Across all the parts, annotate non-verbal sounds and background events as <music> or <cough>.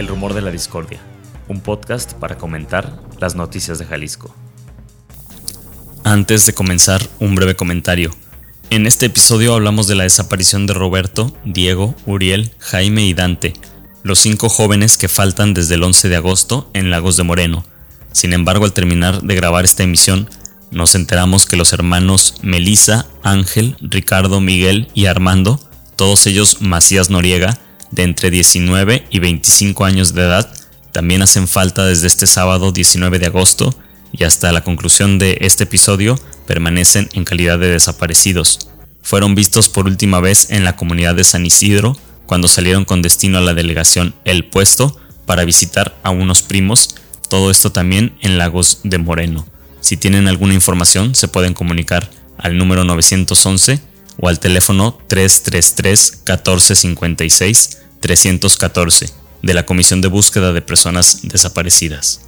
El Rumor de la Discordia, un podcast para comentar las noticias de Jalisco. Antes de comenzar, un breve comentario. En este episodio hablamos de la desaparición de Roberto, Diego, Uriel, Jaime y Dante, los cinco jóvenes que faltan desde el 11 de agosto en Lagos de Moreno. Sin embargo, al terminar de grabar esta emisión, nos enteramos que los hermanos Melisa, Ángel, Ricardo, Miguel y Armando, todos ellos Macías Noriega, de entre 19 y 25 años de edad, también hacen falta desde este sábado 19 de agosto y hasta la conclusión de este episodio permanecen en calidad de desaparecidos. Fueron vistos por última vez en la comunidad de San Isidro cuando salieron con destino a la delegación El Puesto para visitar a unos primos, todo esto también en Lagos de Moreno. Si tienen alguna información se pueden comunicar al número 911 o al teléfono 333 1456 314 de la Comisión de Búsqueda de Personas Desaparecidas.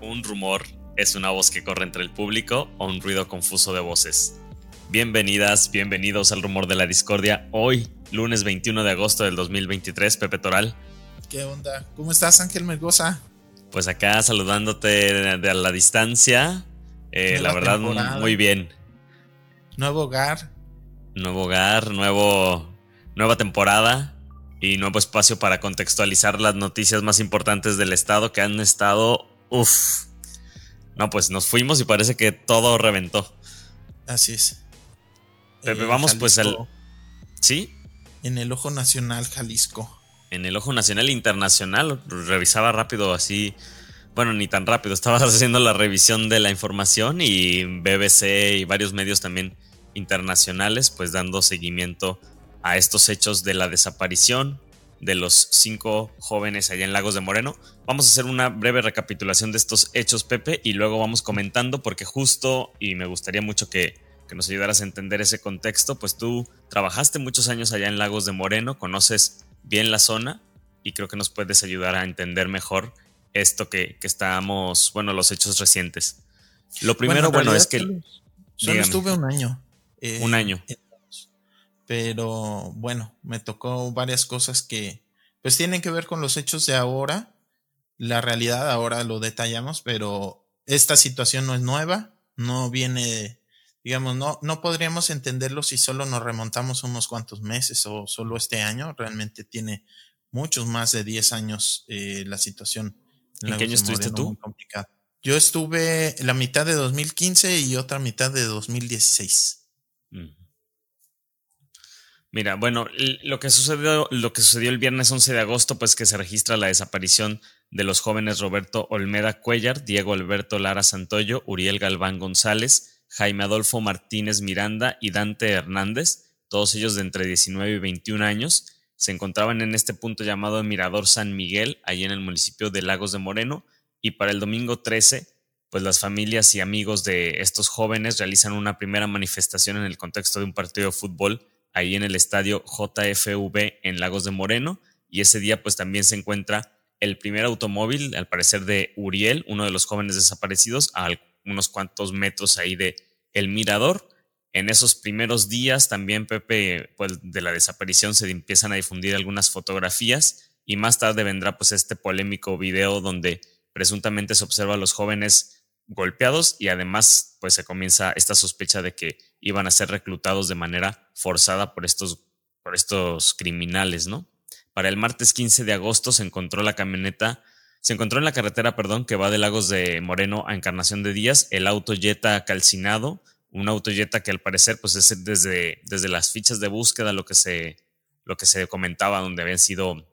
Un rumor es una voz que corre entre el público o un ruido confuso de voces. Bienvenidas, bienvenidos al rumor de la discordia. Hoy, lunes 21 de agosto del 2023, Pepe Toral. ¿Qué onda? ¿Cómo estás, Ángel Mergosa? Pues acá saludándote de, a la distancia. Eh, la verdad, muy bien. Nuevo hogar. Nuevo hogar, nuevo, nueva temporada y nuevo espacio para contextualizar las noticias más importantes del estado que han estado, uff. No, pues nos fuimos y parece que todo reventó. Así es. Pepe, vamos pues al... ¿Sí? En el Ojo Nacional Jalisco. En el Ojo Nacional Internacional, revisaba rápido así, bueno, ni tan rápido, <laughs> estabas haciendo la revisión de la información y BBC y varios medios también internacionales, pues dando seguimiento a estos hechos de la desaparición de los cinco jóvenes allá en Lagos de Moreno. Vamos a hacer una breve recapitulación de estos hechos, Pepe, y luego vamos comentando, porque justo, y me gustaría mucho que, que nos ayudaras a entender ese contexto, pues tú trabajaste muchos años allá en Lagos de Moreno, conoces bien la zona y creo que nos puedes ayudar a entender mejor esto que, que estamos, bueno, los hechos recientes. Lo primero, bueno, es que... Solo, estuve un año. Eh, un año pero bueno, me tocó varias cosas que pues tienen que ver con los hechos de ahora, la realidad ahora lo detallamos, pero esta situación no es nueva, no viene, digamos, no, no podríamos entenderlo si solo nos remontamos unos cuantos meses o solo este año, realmente tiene muchos más de 10 años eh, la situación. ¿En qué año estuviste tú? Yo estuve la mitad de 2015 y otra mitad de 2016. Mira, bueno, lo que sucedió, el viernes 11 de agosto, pues que se registra la desaparición de los jóvenes Roberto Olmeda Cuellar, Diego Alberto Lara Santoyo, Uriel Galván González, Jaime Adolfo Martínez Miranda y Dante Hernández, todos ellos de entre 19 y 21 años, se encontraban en este punto llamado Mirador San Miguel, allí en el municipio de Lagos de Moreno, y para el domingo 13, pues las familias y amigos de estos jóvenes realizan una primera manifestación en el contexto de un partido de fútbol ahí en el estadio JFV en Lagos de Moreno. Y ese día pues también se encuentra el primer automóvil, al parecer de Uriel, uno de los jóvenes desaparecidos, a unos cuantos metros ahí de El Mirador. En esos primeros días también, Pepe, pues de la desaparición se empiezan a difundir algunas fotografías y más tarde vendrá pues este polémico video donde presuntamente se observa a los jóvenes golpeados y además pues se comienza esta sospecha de que iban a ser reclutados de manera forzada por estos, por estos criminales, ¿no? Para el martes 15 de agosto se encontró la camioneta, se encontró en la carretera, perdón, que va de Lagos de Moreno a Encarnación de Díaz, el auto Jetta calcinado, un auto Jetta que al parecer pues es desde, desde las fichas de búsqueda lo que se, lo que se comentaba, donde habían sido,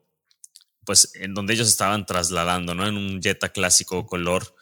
pues en donde ellos estaban trasladando, ¿no? En un Jetta clásico color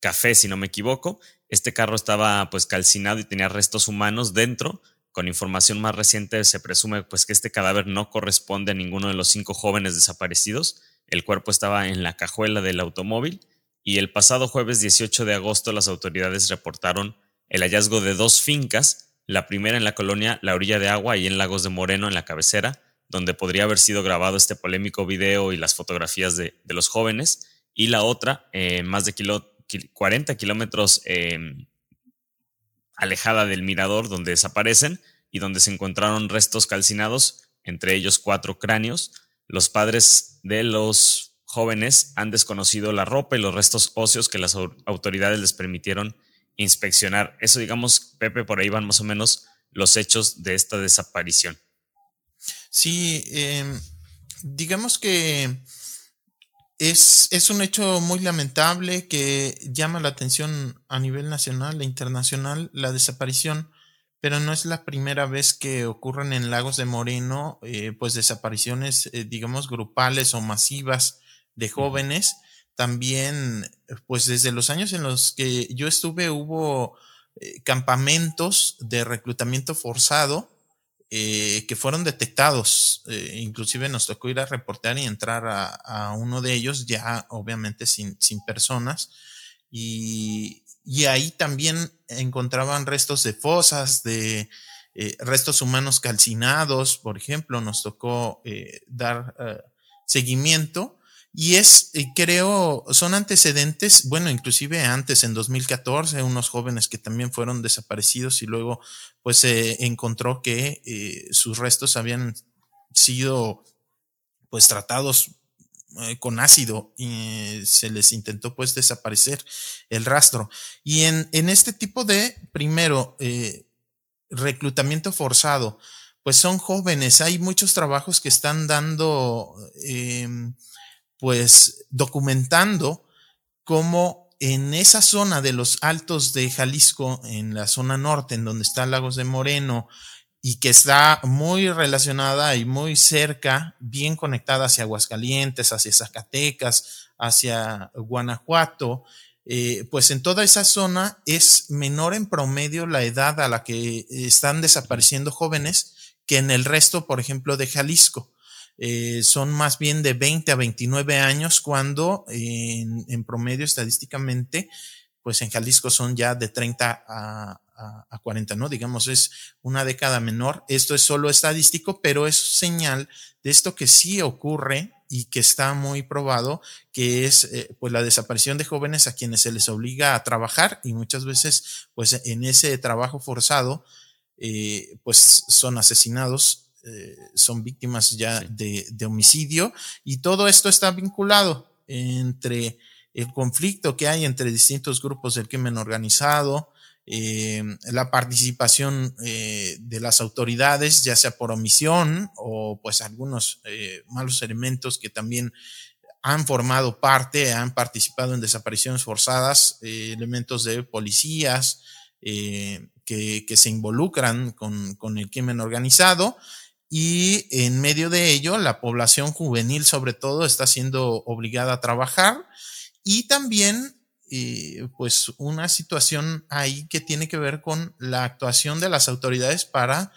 café, si no me equivoco. Este carro estaba pues calcinado y tenía restos humanos dentro. Con información más reciente se presume pues que este cadáver no corresponde a ninguno de los cinco jóvenes desaparecidos. El cuerpo estaba en la cajuela del automóvil y el pasado jueves 18 de agosto las autoridades reportaron el hallazgo de dos fincas, la primera en la colonia La Orilla de Agua y en Lagos de Moreno en la cabecera, donde podría haber sido grabado este polémico video y las fotografías de, los jóvenes, y la otra, eh, más de kilo, 40 kilómetros em, alejada del mirador donde desaparecen y donde se encontraron restos calcinados entre ellos cuatro cráneos. Los padres de los jóvenes han desconocido la ropa y los restos óseos que las autoridades les permitieron inspeccionar. Eso, digamos, Pepe, por ahí van más o menos los hechos de esta desaparición. Sí, em, digamos que es, es, un hecho muy lamentable que llama la atención a nivel nacional e internacional la desaparición, pero no es la primera vez que ocurren en Lagos de Moreno, eh, pues desapariciones, eh, digamos, grupales o masivas de jóvenes. También, pues desde los años en los que yo estuve hubo eh, campamentos de reclutamiento forzado eh, que fueron detectados. Eh, inclusive nos tocó ir a reportar y entrar a, uno de ellos, ya obviamente sin, sin personas. Y, ahí también encontraban restos de fosas, de eh, restos humanos calcinados, por ejemplo, nos tocó dar seguimiento y es, eh, creo, son antecedentes, bueno, inclusive antes, en 2014, unos jóvenes que también fueron desaparecidos y luego pues se encontró que eh, sus restos habían sido pues tratados eh, con ácido y se les intentó pues desaparecer el rastro. Y en, en este tipo de, primero, reclutamiento forzado, pues son jóvenes, hay muchos trabajos que están dando em, pues documentando cómo en esa zona de los altos de Jalisco, en la zona norte, en donde está Lagos de Moreno, y que está muy relacionada y muy cerca, bien conectada hacia Aguascalientes, hacia Zacatecas, hacia Guanajuato, eh, pues en toda esa zona es menor en promedio la edad a la que están desapareciendo jóvenes que en el resto, por ejemplo, de Jalisco. Eh, son más bien de 20 a 29 años, cuando en, promedio estadísticamente, pues en Jalisco son ya de 30 a, a, 40, ¿no? Digamos, es una década menor. Esto es solo estadístico, pero es señal de esto que sí ocurre y que está muy probado, que es eh, pues la desaparición de jóvenes a quienes se les obliga a trabajar y muchas veces pues en ese trabajo forzado eh, pues son asesinados eh, son víctimas ya de, homicidio y todo esto está vinculado entre el conflicto que hay entre distintos grupos del crimen organizado, eh, la participación eh, de las autoridades, ya sea por omisión o pues algunos malos elementos que también han formado parte, han participado en desapariciones forzadas, elementos de policías que, que, se involucran con, con el crimen organizado y en medio de ello la población juvenil sobre todo está siendo obligada a trabajar y también eh, pues una situación ahí que tiene que ver con la actuación de las autoridades para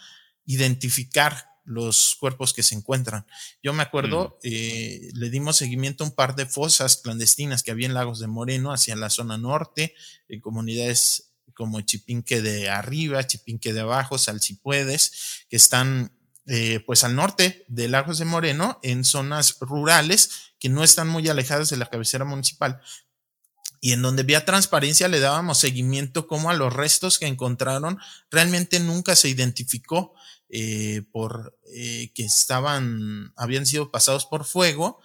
identificar los cuerpos que se encuentran. Yo me acuerdo, mm. eh, le dimos seguimiento a un par de fosas clandestinas que había en Lagos de Moreno hacia la zona norte, en comunidades como Chipinque de arriba, Chipinque de abajo, Salsipuedes, que están eh, pues al norte de Lagos de Moreno, en zonas rurales que no están muy alejadas de la cabecera municipal. Y en donde vía transparencia le dábamos seguimiento como a los restos que encontraron realmente nunca se identificó eh, por eh, que estaban, habían sido pasados por fuego,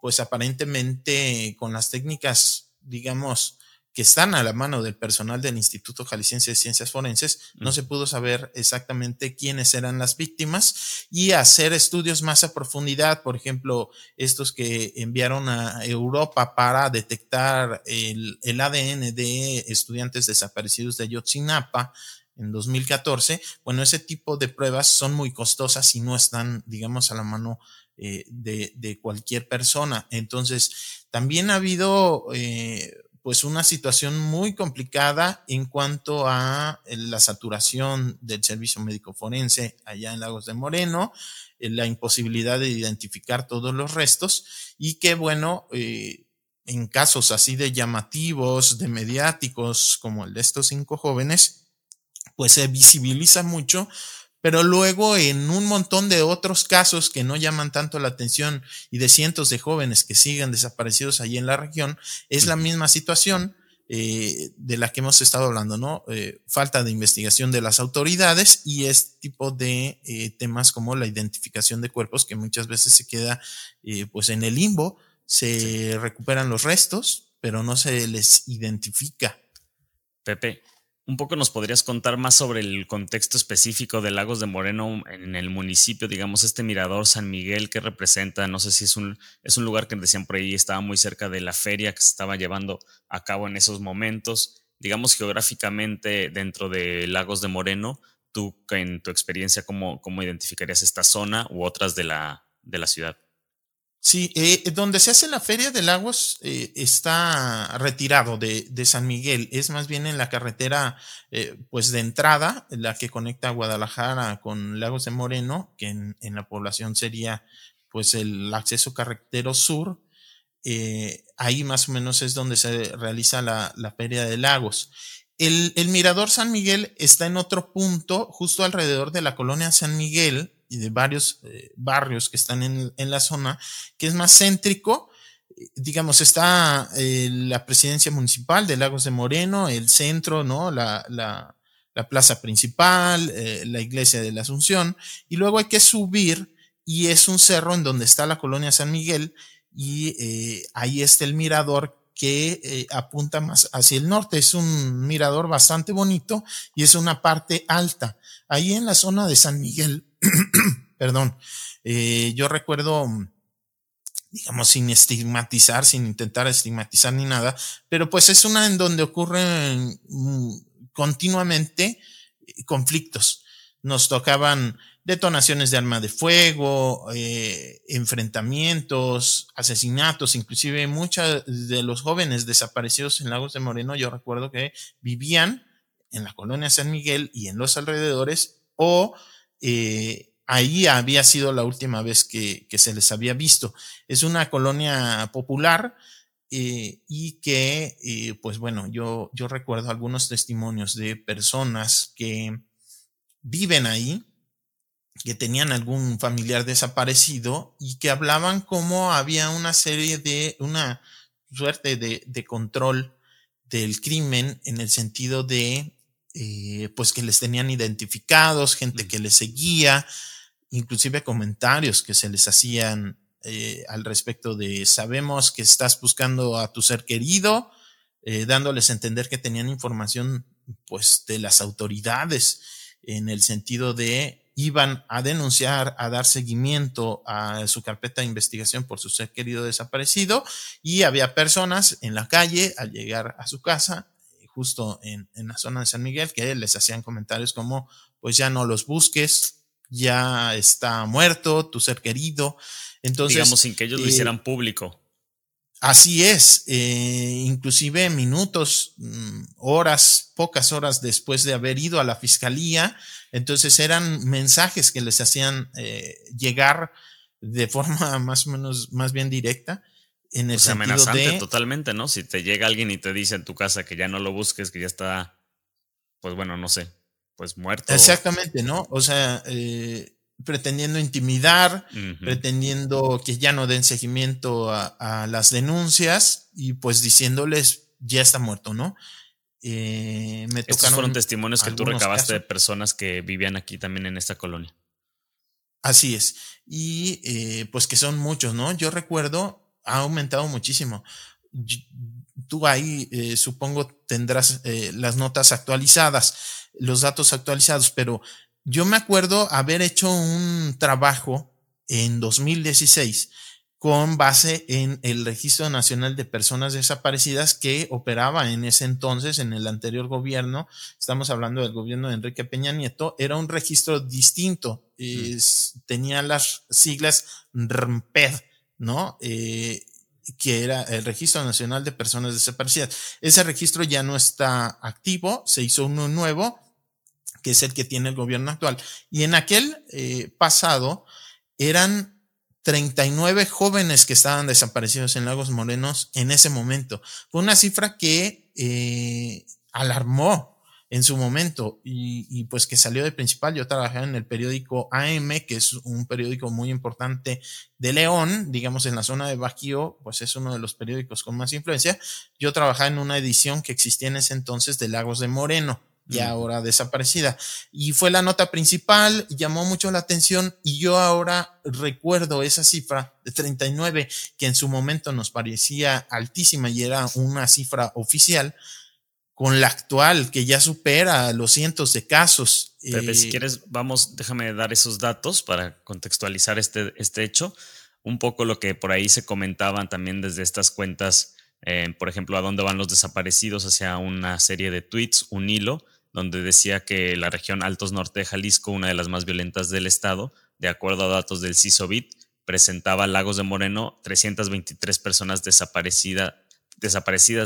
pues aparentemente con las técnicas, digamos, que están a la mano del personal del Instituto Jalisciense de Ciencias Forenses, no se pudo saber exactamente quiénes eran las víctimas y hacer estudios más a profundidad, por ejemplo, estos que enviaron a Europa para detectar el, ADN de estudiantes desaparecidos de Ayotzinapa en 2014, bueno, ese tipo de pruebas son muy costosas y no están, digamos, a la mano eh, de, cualquier persona. Entonces, también ha habido... Eh, pues una situación muy complicada en cuanto a eh, la saturación del servicio médico forense allá en Lagos de Moreno, eh, la imposibilidad de identificar todos los restos y que bueno, eh, en casos así de llamativos, de mediáticos como el de estos cinco jóvenes, pues se visibiliza mucho pero luego en un montón de otros casos que no llaman tanto la atención y de cientos de jóvenes que siguen desaparecidos allí en la región, es la misma situación. eh, de la que hemos estado hablando, ¿no? Eh, falta de investigación de las autoridades y este tipo de eh, temas como la identificación de cuerpos que muchas veces se queda pues en el limbo, se recuperan los restos, pero no se les identifica. Pepe, un poco nos podrías contar más sobre el contexto específico de Lagos de Moreno en el municipio, digamos, este mirador San Miguel que representa, no sé si es un, es un lugar que decían por ahí estaba muy cerca de la feria que se estaba llevando a cabo en esos momentos, digamos geográficamente dentro de Lagos de Moreno, tú en tu experiencia, ¿cómo, cómo identificarías esta zona u otras de la, de la ciudad? Sí, eh, donde se hace la Feria de Lagos eh, está retirado de, de, San Miguel, es más bien en la carretera eh, pues de entrada, la que conecta Guadalajara con Lagos de Moreno, que en, en la población sería pues el acceso carretero sur, eh, ahí más o menos es donde se realiza la, la Feria de Lagos. El, el Mirador San Miguel está en otro punto, justo alrededor de la colonia San Miguel, y de varios eh, barrios que están en, en, la zona, que es más céntrico. Digamos, está eh, la presidencia municipal de Lagos de Moreno, el centro, ¿no? La, la, la plaza principal, eh, la iglesia de la Asunción, y luego hay que subir y es un cerro en donde está la colonia San Miguel y eh, ahí está el mirador que eh, apunta más hacia el norte. Es un mirador bastante bonito y es una parte alta. Ahí en la zona de San Miguel <clears throat> perdón, eh, yo recuerdo, digamos, sin estigmatizar, sin intentar estigmatizar ni nada, pero pues es una en donde ocurren mm, continuamente eh, conflictos. Nos tocaban detonaciones de arma de fuego, eh, enfrentamientos, asesinatos, inclusive muchos de los jóvenes desaparecidos en Lagos de Moreno, yo recuerdo que vivían en la colonia San Miguel y en los alrededores o eh, ahí había sido la última vez que, que, se les había visto. Es una colonia popular eh, y que, eh, pues bueno, yo, yo recuerdo algunos testimonios de personas que viven ahí, que tenían algún familiar desaparecido y que hablaban como había una serie de, una suerte de, de control del crimen en el sentido de eh, pues que les tenían identificados, gente que les seguía, inclusive comentarios que se les hacían eh, al respecto de sabemos que estás buscando a tu ser querido, eh, dándoles a entender que tenían información pues de las autoridades en el sentido de iban a denunciar, a dar seguimiento a su carpeta de investigación por su ser querido desaparecido y había personas en la calle al llegar a su casa justo en, en, la zona de San Miguel, que les hacían comentarios como, pues ya no los busques, ya está muerto tu ser querido. Entonces, digamos, sin que ellos eh, lo hicieran público. Así es, eh, inclusive minutos, mm, horas, pocas horas después de haber ido a la fiscalía, entonces eran mensajes que les hacían eh, llegar de forma <laughs> más o menos, más bien directa, en el pues amenazante totalmente, ¿no? Si te llega alguien y te dice en tu casa que ya no lo busques, que ya está, pues bueno, no sé, pues muerto. Exactamente, ¿no? O sea, eh, pretendiendo intimidar, uh -huh. pretendiendo que ya no den seguimiento a, a, las denuncias y pues diciéndoles ya está muerto, ¿no? Eh, me Estos fueron testimonios que tú recabaste casos. de personas que vivían aquí también en esta colonia. Así es. Y eh, pues que son muchos, ¿no? Yo recuerdo ha aumentado muchísimo. Tú ahí eh, supongo tendrás eh, las notas actualizadas, los datos actualizados, pero yo me acuerdo haber hecho un trabajo en 2016 con base en el Registro Nacional de Personas Desaparecidas que operaba en ese entonces, en el anterior gobierno, estamos hablando del gobierno de Enrique Peña Nieto, era un registro distinto, mm. es, tenía las siglas RMPED, ¿no? Eh, que era el Registro Nacional de Personas Desaparecidas. Ese registro ya no está activo, se hizo uno nuevo, que es el que tiene el gobierno actual. Y en aquel eh, pasado eran 39 jóvenes que estaban desaparecidos en Lagos Morenos en ese momento. Fue una cifra que eh, alarmó en su momento y, pues que salió de principal. Yo trabajaba en el periódico AM, que es un periódico muy importante de León, digamos en la zona de Bajío, pues es uno de los periódicos con más influencia. Yo trabajaba en una edición que existía en ese entonces de Lagos de Moreno ya ahora desaparecida. Y fue la nota principal, llamó mucho la atención y yo ahora recuerdo esa cifra de 39 que en su momento nos parecía altísima y era una cifra oficial con la actual que ya supera los cientos de casos. Pepe, si eh, quieres, vamos, déjame dar esos datos para contextualizar este, este hecho. Un poco lo que por ahí se comentaban también desde estas cuentas, eh, por ejemplo, a dónde van los desaparecidos, hacia una serie de tweets, un hilo donde decía que la región Altos Norte de Jalisco, una de las más violentas del estado, de acuerdo a datos del CISOBIT, presentaba Lagos de Moreno 323 personas desaparecidas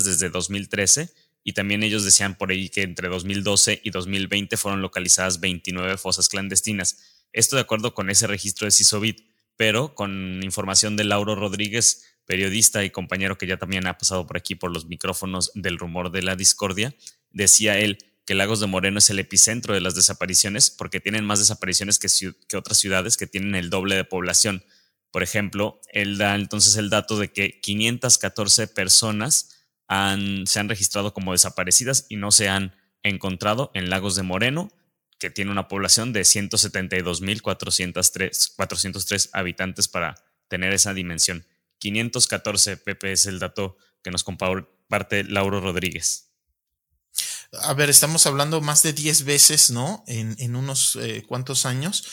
desde 2013 y también ellos decían por ahí que entre 2012 y 2020 fueron localizadas 29 fosas clandestinas. Esto de acuerdo con ese registro de CISOBIT, pero con información de Lauro Rodríguez, periodista y compañero que ya también ha pasado por aquí por los micrófonos del rumor de la discordia, decía él que Lagos de Moreno es el epicentro de las desapariciones porque tienen más desapariciones que, que otras ciudades que tienen el doble de población. Por ejemplo, él da entonces el dato de que 514 personas se han registrado como desaparecidas y no se han encontrado en Lagos de Moreno, que tiene una población de 172.403 habitantes para tener esa dimensión. 514, Pepe, es el dato que nos comparte Lauro Rodríguez a ver, estamos hablando más de 10 veces, ¿no? En, en unos eh, cuantos años.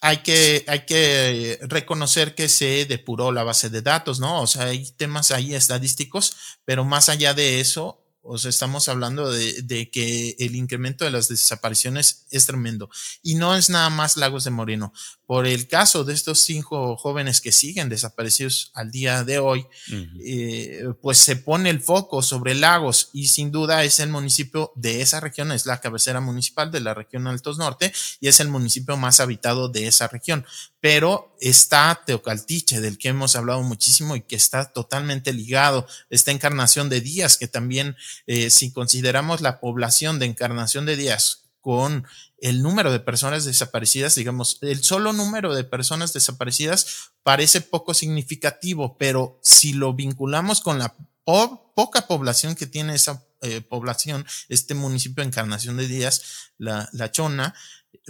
Hay que, hay que reconocer que se depuró la base de datos, ¿no? O sea, hay temas ahí estadísticos, pero más allá de eso, o sea, estamos hablando de, de, que el incremento de las desapariciones es tremendo. Y no es nada más Lagos de Moreno por el caso de estos cinco jóvenes que siguen desaparecidos al día de hoy, eh, pues se pone el foco sobre Lagos y sin duda es el municipio de esa región, es la cabecera municipal de la región Altos Norte y es el municipio más habitado de esa región. Pero está Teocaltiche, del que hemos hablado muchísimo y que está totalmente ligado. Está Encarnación de Díaz, que también, eh, si consideramos la población de Encarnación de Díaz con el número de personas desaparecidas, digamos, el solo número de personas desaparecidas parece poco significativo, pero si lo vinculamos con la poca población que tiene esa eh, población, este municipio de Encarnación de Díaz, la, la Chona,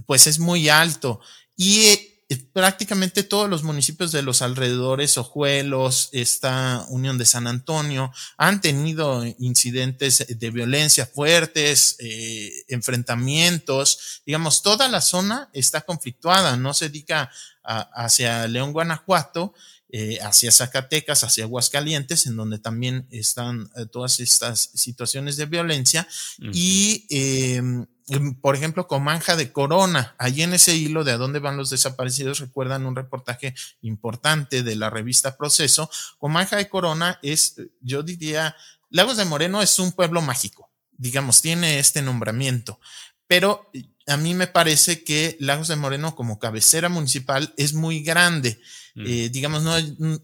pues es muy alto. Y prácticamente todos los municipios de los alrededores, Ojuelos, esta Unión de San Antonio, han tenido incidentes de violencia fuertes, eh, enfrentamientos, digamos, toda la zona está conflictuada, no se diga hacia León, Guanajuato, eh, hacia Zacatecas, hacia Aguascalientes, en donde también están eh, todas estas situaciones de violencia, y em, por ejemplo, Comanja de Corona, ahí en ese hilo de a dónde van los desaparecidos, recuerdan un reportaje importante de la revista Proceso. Comanja de Corona es, yo diría, Lagos de Moreno es un pueblo mágico, digamos, tiene este nombramiento, pero a mí me parece que Lagos de Moreno como cabecera municipal es muy grande. Mm. Eh, digamos, no,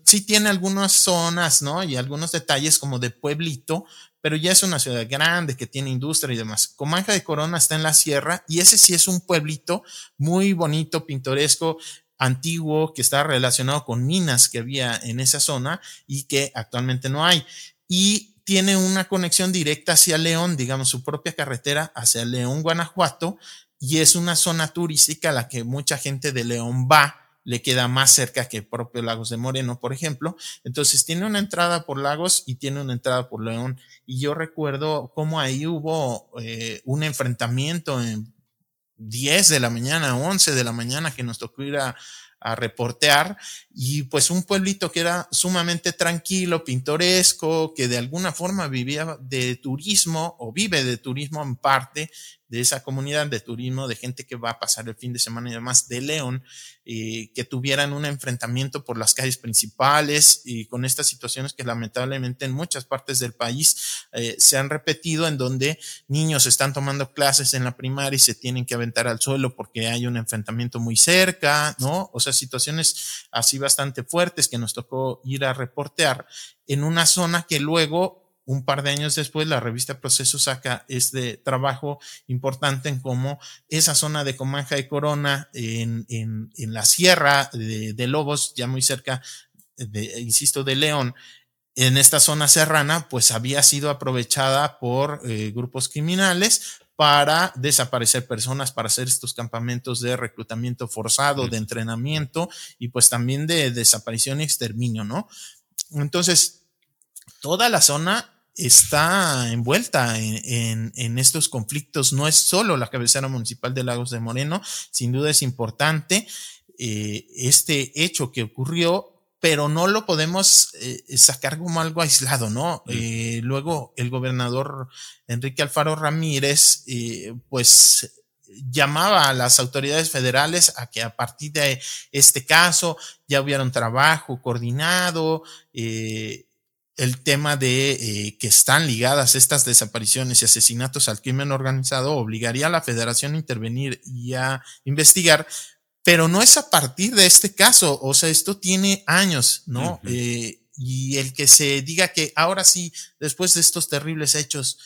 sí tiene algunas zonas, ¿no? Y algunos detalles como de pueblito, pero ya es una ciudad grande que tiene industria y demás. Comanja de Corona está en la sierra y ese sí es un pueblito muy bonito, pintoresco, antiguo, que está relacionado con minas que había en esa zona y que actualmente no hay. Y tiene una conexión directa hacia León, digamos, su propia carretera hacia León, Guanajuato, y es una zona turística a la que mucha gente de León va le queda más cerca que el propio Lagos de Moreno, por ejemplo. Entonces tiene una entrada por Lagos y tiene una entrada por León. Y yo recuerdo cómo ahí hubo eh, un enfrentamiento en 10 de la mañana, 11 de la mañana que nos tocó ir a, a reportear y pues un pueblito que era sumamente tranquilo, pintoresco, que de alguna forma vivía de turismo o vive de turismo en parte de esa comunidad de turismo, de gente que va a pasar el fin de semana y demás de León, eh, que tuvieran un enfrentamiento por las calles principales y con estas situaciones que lamentablemente en muchas partes del país eh, se han repetido, en donde niños están tomando clases en la primaria y se tienen que aventar al suelo porque hay un enfrentamiento muy cerca, ¿no? O sea, situaciones así bastante fuertes que nos tocó ir a reportear en una zona que luego un par de años después, la revista Proceso saca este trabajo importante en cómo esa zona de Comanja y Corona, en, en, la sierra de, Lobos, ya muy cerca, de, insisto, de León, en esta zona serrana, pues había sido aprovechada por eh, grupos criminales para desaparecer personas, para hacer estos campamentos de reclutamiento forzado, de entrenamiento y pues también de desaparición y exterminio, ¿no? Entonces, toda la zona está envuelta en, en, estos conflictos. No es solo la cabecera municipal de Lagos de Moreno, sin duda es importante eh, este hecho que ocurrió, pero no lo podemos eh, sacar como algo aislado, ¿no? Eh, luego el gobernador Enrique Alfaro Ramírez, pues llamaba a las autoridades federales a que a partir de este caso ya hubiera un trabajo coordinado, eh, el tema de eh, que están ligadas estas desapariciones y asesinatos al crimen organizado obligaría a la federación a intervenir y a investigar, pero no es a partir de este caso, o sea, esto tiene años, ¿no? Eh, y el que se diga que ahora sí, después de estos terribles hechos,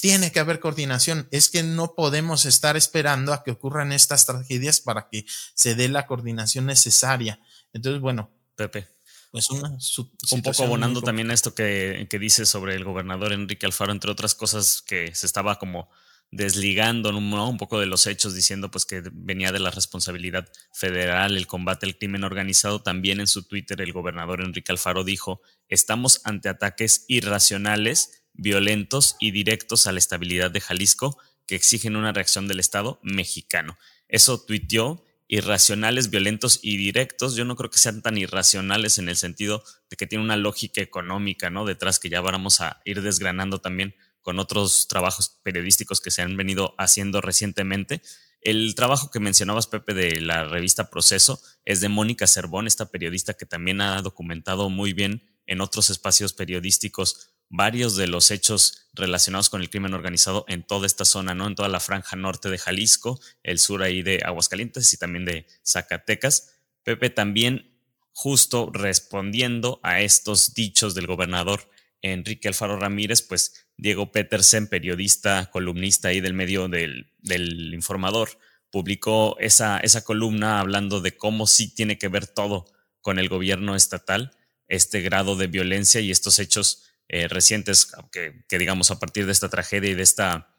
tiene que haber coordinación. Es que no podemos estar esperando a que ocurran estas tragedias para que se dé la coordinación necesaria. Entonces, bueno. Pepe. Pues un poco abonando también a esto que, que dice sobre el gobernador Enrique Alfaro, entre otras cosas que se estaba como desligando un poco de los hechos, diciendo pues que venía de la responsabilidad federal el combate al crimen organizado. También en su Twitter el gobernador Enrique Alfaro dijo, estamos ante ataques irracionales, violentos y directos a la estabilidad de Jalisco que exigen una reacción del Estado mexicano. Eso tuiteó irracionales, violentos y directos, yo no creo que sean tan irracionales en el sentido de que tiene una lógica económica, ¿no? Detrás que ya vamos a ir desgranando también con otros trabajos periodísticos que se han venido haciendo recientemente. El trabajo que mencionabas, Pepe, de la revista Proceso es de Mónica Cervón, esta periodista que también ha documentado muy bien en otros espacios periodísticos varios de los hechos relacionados con el crimen organizado en toda esta zona, ¿no? En toda la franja norte de Jalisco, el sur ahí de Aguascalientes y también de Zacatecas. Pepe también justo respondiendo a estos dichos del gobernador Enrique Alfaro Ramírez, pues Diego Petersen, periodista, columnista ahí del medio del, del informador, publicó esa, esa columna hablando de cómo sí tiene que ver todo con el gobierno estatal, este grado de violencia y estos hechos eh, recientes, que, digamos a partir de esta tragedia y de esta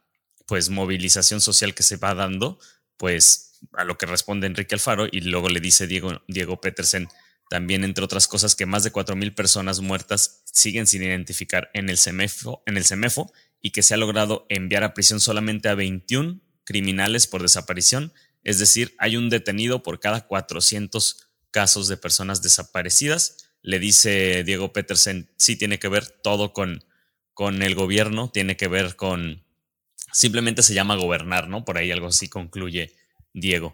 pues movilización social que se va dando, pues a lo que responde Enrique Alfaro y luego le dice Diego, Diego Petersen también entre otras cosas que más de 4.000 personas muertas siguen sin identificar en el, CEMEFO, en el CEMEFO y que se ha logrado enviar a prisión solamente a 21 criminales por desaparición, es decir, hay un detenido por cada 400 casos de personas desaparecidas le dice Diego Petersen, sí tiene que ver todo con, con el gobierno, tiene que ver con, simplemente se llama gobernar, ¿no? Por ahí algo así concluye Diego.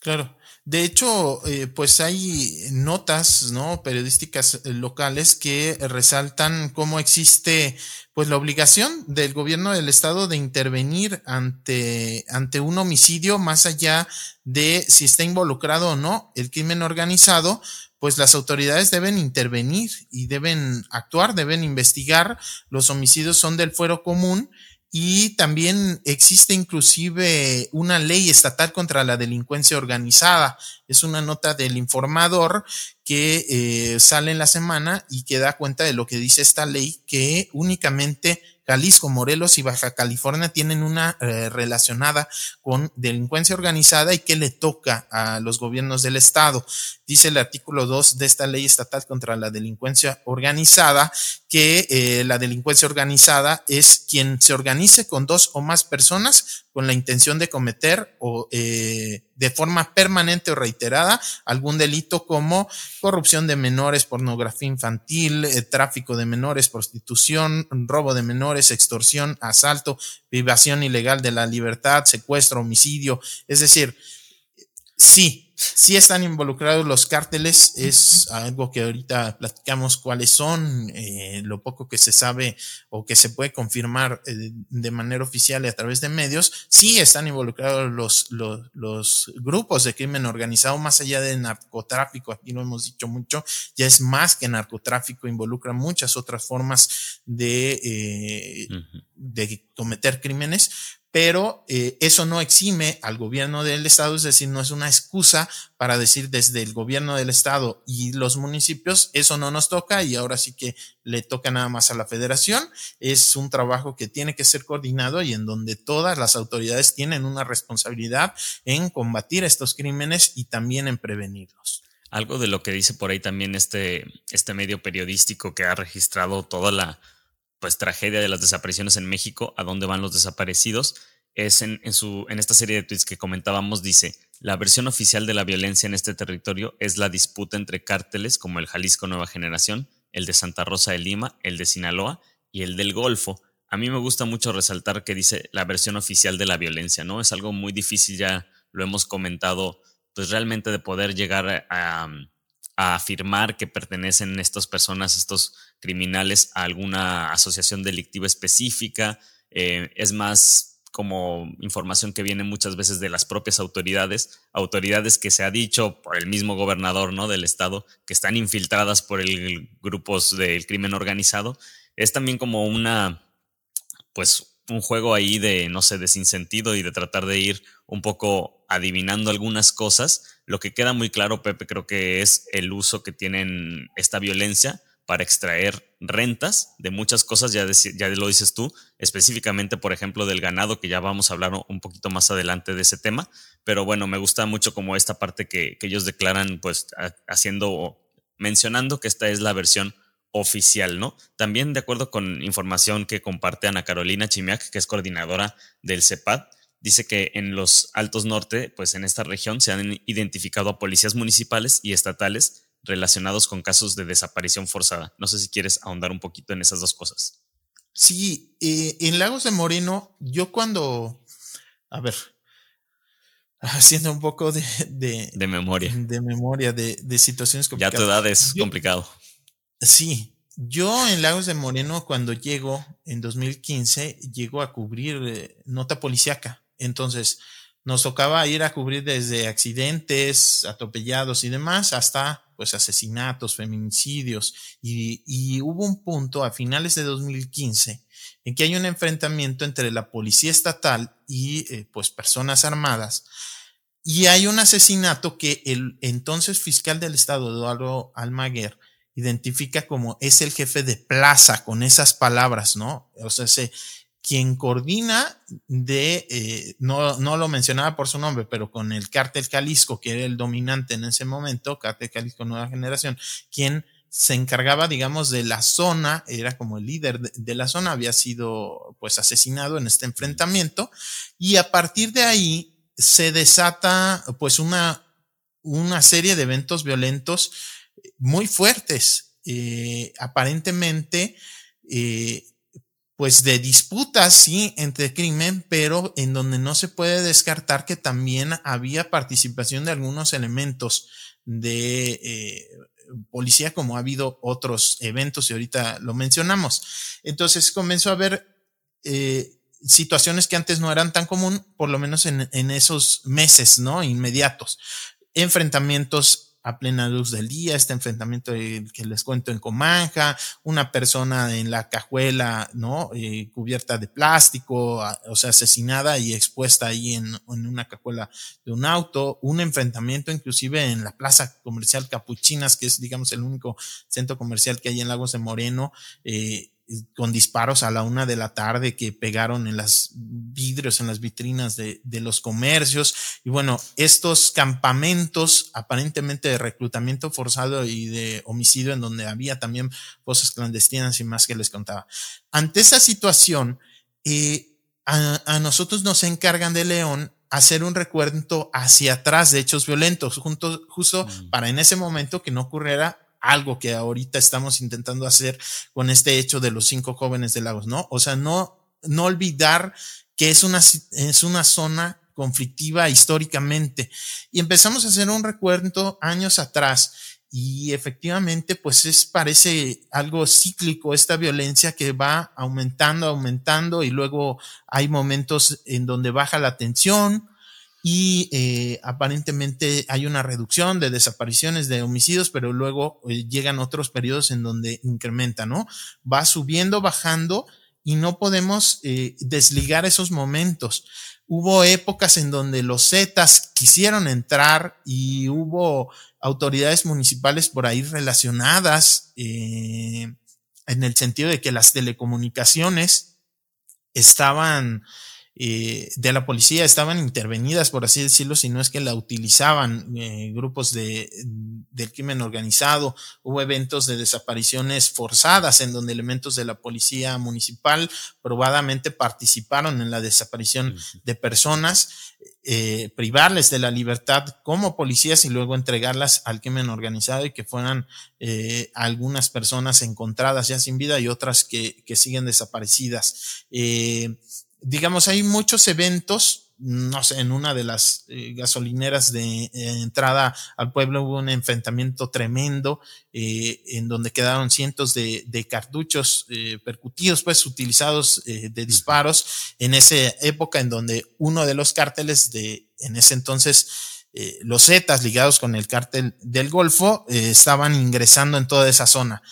Claro. De hecho, eh, pues hay notas, ¿no? Periodísticas eh, locales que resaltan cómo existe, pues, la obligación del gobierno del estado de intervenir ante, ante un homicidio más allá de si está involucrado o no el crimen organizado, pues las autoridades deben intervenir y deben actuar, deben investigar. Los homicidios son del fuero común y también existe inclusive una ley estatal contra la delincuencia organizada. Es una nota del informador que eh, sale en la semana y que da cuenta de lo que dice esta ley, que únicamente Jalisco, Morelos y Baja California tienen una eh, relacionada con delincuencia organizada y que le toca a los gobiernos del estado. Dice el artículo 2 de esta ley estatal contra la delincuencia organizada que eh, la delincuencia organizada es quien se organice con dos o más personas con la intención de cometer o eh, de forma permanente o reiterada algún delito como corrupción de menores, pornografía infantil, eh, tráfico de menores, prostitución, robo de menores, extorsión, asalto, privación ilegal de la libertad, secuestro, homicidio. Es decir, sí, sí están involucrados los cárteles, es algo que ahorita platicamos cuáles son, eh, lo poco que se sabe o que se puede confirmar eh, de manera oficial y a través de medios, sí están involucrados los, los, los, grupos de crimen organizado más allá de narcotráfico, aquí lo hemos dicho mucho, ya es más que narcotráfico, involucra muchas otras formas de, eh, de cometer crímenes, pero eh, eso no exime al gobierno del estado, es decir, no es una excusa para decir desde el gobierno del estado y los municipios, eso no nos toca y ahora sí que le toca nada más a la federación. Es un trabajo que tiene que ser coordinado y en donde todas las autoridades tienen una responsabilidad en combatir estos crímenes y también en prevenirlos. Algo de lo que dice por ahí también este, este medio periodístico que ha registrado toda la pues tragedia de las desapariciones en México, a dónde van los desaparecidos, es en, su, en esta serie de tweets que comentábamos, dice, la versión oficial de la violencia en este territorio es la disputa entre cárteles como el Jalisco Nueva Generación, el de Santa Rosa de Lima, el de Sinaloa y el del Golfo. A mí me gusta mucho resaltar que dice la versión oficial de la violencia, ¿no? Es algo muy difícil, ya lo hemos comentado, pues realmente de poder llegar a, a afirmar que pertenecen estas personas, estos criminales, a alguna asociación delictiva específica. Eh, es más como información que viene muchas veces de las propias autoridades, autoridades que se ha dicho por el mismo gobernador ¿no? del estado, que están infiltradas por el grupos del crimen organizado. Es también como una, pues, un juego ahí de, no sé, de sinsentido y de tratar de ir un poco adivinando algunas cosas lo que queda muy claro, Pepe, creo que es el uso que tienen esta violencia para extraer rentas de muchas cosas, ya, lo dices tú, específicamente, por ejemplo, del ganado, que ya vamos a hablar un poquito más adelante de ese tema, pero bueno, me gusta mucho como esta parte que, ellos declaran, pues haciendo, mencionando que esta es la versión oficial, ¿no? También de acuerdo con información que comparte Ana Carolina Chimiak, que es coordinadora del CEPAD, dice que en los Altos Norte, pues en esta región, se han identificado a policías municipales y estatales relacionados con casos de desaparición forzada. No sé si quieres ahondar un poquito en esas dos cosas. Sí, eh, en Lagos de Moreno, yo cuando, a ver, <laughs> haciendo un poco de... De, memoria. De memoria, de, de situaciones complicadas. Ya tu edad es complicado. Sí, yo en Lagos de Moreno, cuando llego en 2015, llego a cubrir eh, nota policíaca. Entonces, nos tocaba ir a cubrir desde accidentes, atropellados y demás, hasta pues asesinatos, feminicidios. Y, hubo un punto a finales de 2015 en que hay un enfrentamiento entre la policía estatal y eh, pues personas armadas. Y hay un asesinato que el entonces fiscal del estado, Eduardo Almaguer, identifica como es el jefe de plaza con esas palabras, ¿no? O sea, se, quien coordina de, eh, no, no lo mencionaba por su nombre, pero con el cártel Jalisco, que era el dominante en ese momento, cártel Jalisco Nueva Generación, quien se encargaba, digamos, de la zona, era como el líder de, la zona, había sido pues asesinado en este enfrentamiento y a partir de ahí se desata pues una, una serie de eventos violentos muy fuertes. Eh, aparentemente, eh, pues de disputas, sí, entre crimen, pero en donde no se puede descartar que también había participación de algunos elementos de eh, policía, como ha habido otros eventos y ahorita lo mencionamos. Entonces comenzó a haber eh, situaciones que antes no eran tan común, por lo menos en, en esos meses, ¿no? Inmediatos. Enfrentamientos a plena luz del día, este enfrentamiento que les cuento en Comanja, una persona en la cajuela, ¿no? Eh, cubierta de plástico, o sea, asesinada y expuesta ahí en, en, una cajuela de un auto, un enfrentamiento inclusive en la plaza comercial Capuchinas, que es, digamos, el único centro comercial que hay en Lagos de Moreno, eh, con disparos a la una de la tarde que pegaron en las vidrios, en las vitrinas de, de, los comercios. Y bueno, estos campamentos aparentemente de reclutamiento forzado y de homicidio en donde había también fosas clandestinas y más que les contaba. Ante esa situación, eh, a, a, nosotros nos encargan de León hacer un recuento hacia atrás de hechos violentos, junto, justo mm. para en ese momento que no ocurriera algo que ahorita estamos intentando hacer con este hecho de los cinco jóvenes de Lagos, ¿no? O sea, no, no olvidar que es una, es una zona conflictiva históricamente. Y empezamos a hacer un recuento años atrás y efectivamente pues es parece algo cíclico esta violencia que va aumentando, aumentando y luego hay momentos en donde baja la tensión y eh, aparentemente hay una reducción de desapariciones, de homicidios, pero luego eh, llegan otros periodos en donde incrementa, ¿no? Va subiendo, bajando y no podemos eh, desligar esos momentos. Hubo épocas en donde los Zetas quisieron entrar y hubo autoridades municipales por ahí relacionadas en el sentido de que las telecomunicaciones estaban eh, de la policía estaban intervenidas, por así decirlo, si no es que la utilizaban eh, grupos de, del crimen organizado. Hubo eventos de desapariciones forzadas en donde elementos de la policía municipal probadamente participaron en la desaparición de personas, eh, privarles de la libertad como policías y luego entregarlas al crimen organizado y que fueran eh, algunas personas encontradas ya sin vida y otras que, que siguen desaparecidas. Eh, digamos, hay muchos eventos no sé, en una de las eh, gasolineras de eh, entrada al pueblo hubo un enfrentamiento tremendo eh, en donde quedaron cientos de, de cartuchos percutidos, pues utilizados de disparos. En esa época en donde uno de los cárteles de, en ese entonces, los Zetas ligados con el cártel del Golfo estaban ingresando en toda esa zona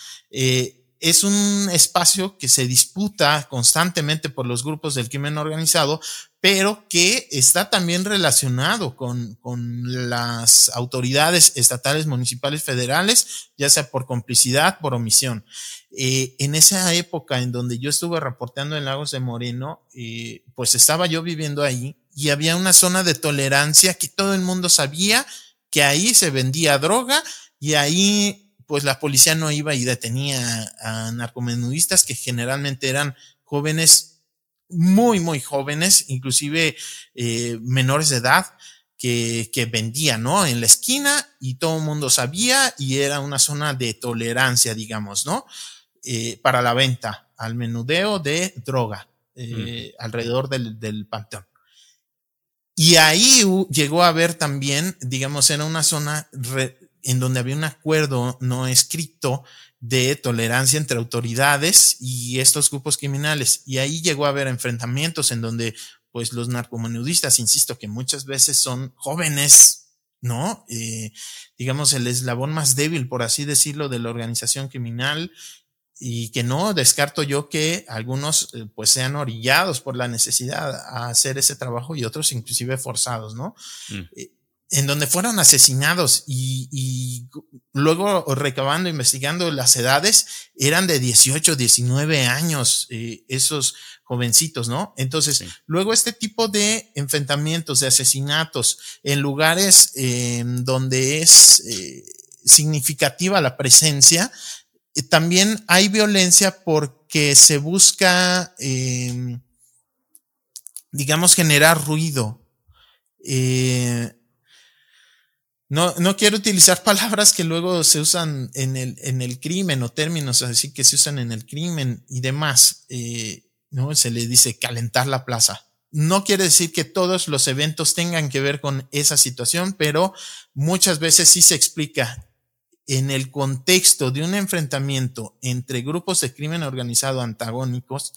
es un espacio que se disputa constantemente por los grupos del crimen organizado, pero que está también relacionado con, con, las autoridades estatales, municipales, federales, ya sea por complicidad, por omisión. Eh, en esa época en donde yo estuve reporteando en Lagos de Moreno, eh, pues estaba yo viviendo ahí y había una zona de tolerancia que todo el mundo sabía que ahí se vendía droga y ahí pues la policía no iba y detenía a narcomenudistas que generalmente eran jóvenes, muy, muy jóvenes, inclusive eh, menores de edad, que, que vendían, ¿no? En la esquina y todo el mundo sabía y era una zona de tolerancia, digamos, ¿no? Eh, para la venta, al menudeo de droga eh, alrededor del, del panteón. Y ahí llegó a haber también, digamos, era una zona en donde había un acuerdo no escrito de tolerancia entre autoridades y estos grupos criminales. Y ahí llegó a haber enfrentamientos en donde, pues, los narcomenudistas, insisto, que muchas veces son jóvenes, ¿no? Eh, digamos, el eslabón más débil, por así decirlo, de la organización criminal y que no descarto yo que algunos eh, pues sean orillados por la necesidad a hacer ese trabajo y otros inclusive forzados, ¿no? Mm. Eh, en donde fueron asesinados y, y, luego recabando, investigando las edades, eran de 18, 19 años eh, esos jovencitos, ¿no? Entonces, luego este tipo de enfrentamientos, de asesinatos en lugares eh, donde es eh, significativa la presencia, eh, también hay violencia porque se busca, em, digamos, generar ruido. Eh, no, no quiero utilizar <laughs> palabras que luego se usan en el, en el crimen o términos así que se usan en el crimen y demás. Eh, ¿no? Se le dice calentar la plaza. No quiere decir que todos los eventos tengan que ver con esa situación, pero muchas veces sí se explica en el contexto de un enfrentamiento entre grupos de crimen organizado antagónicos,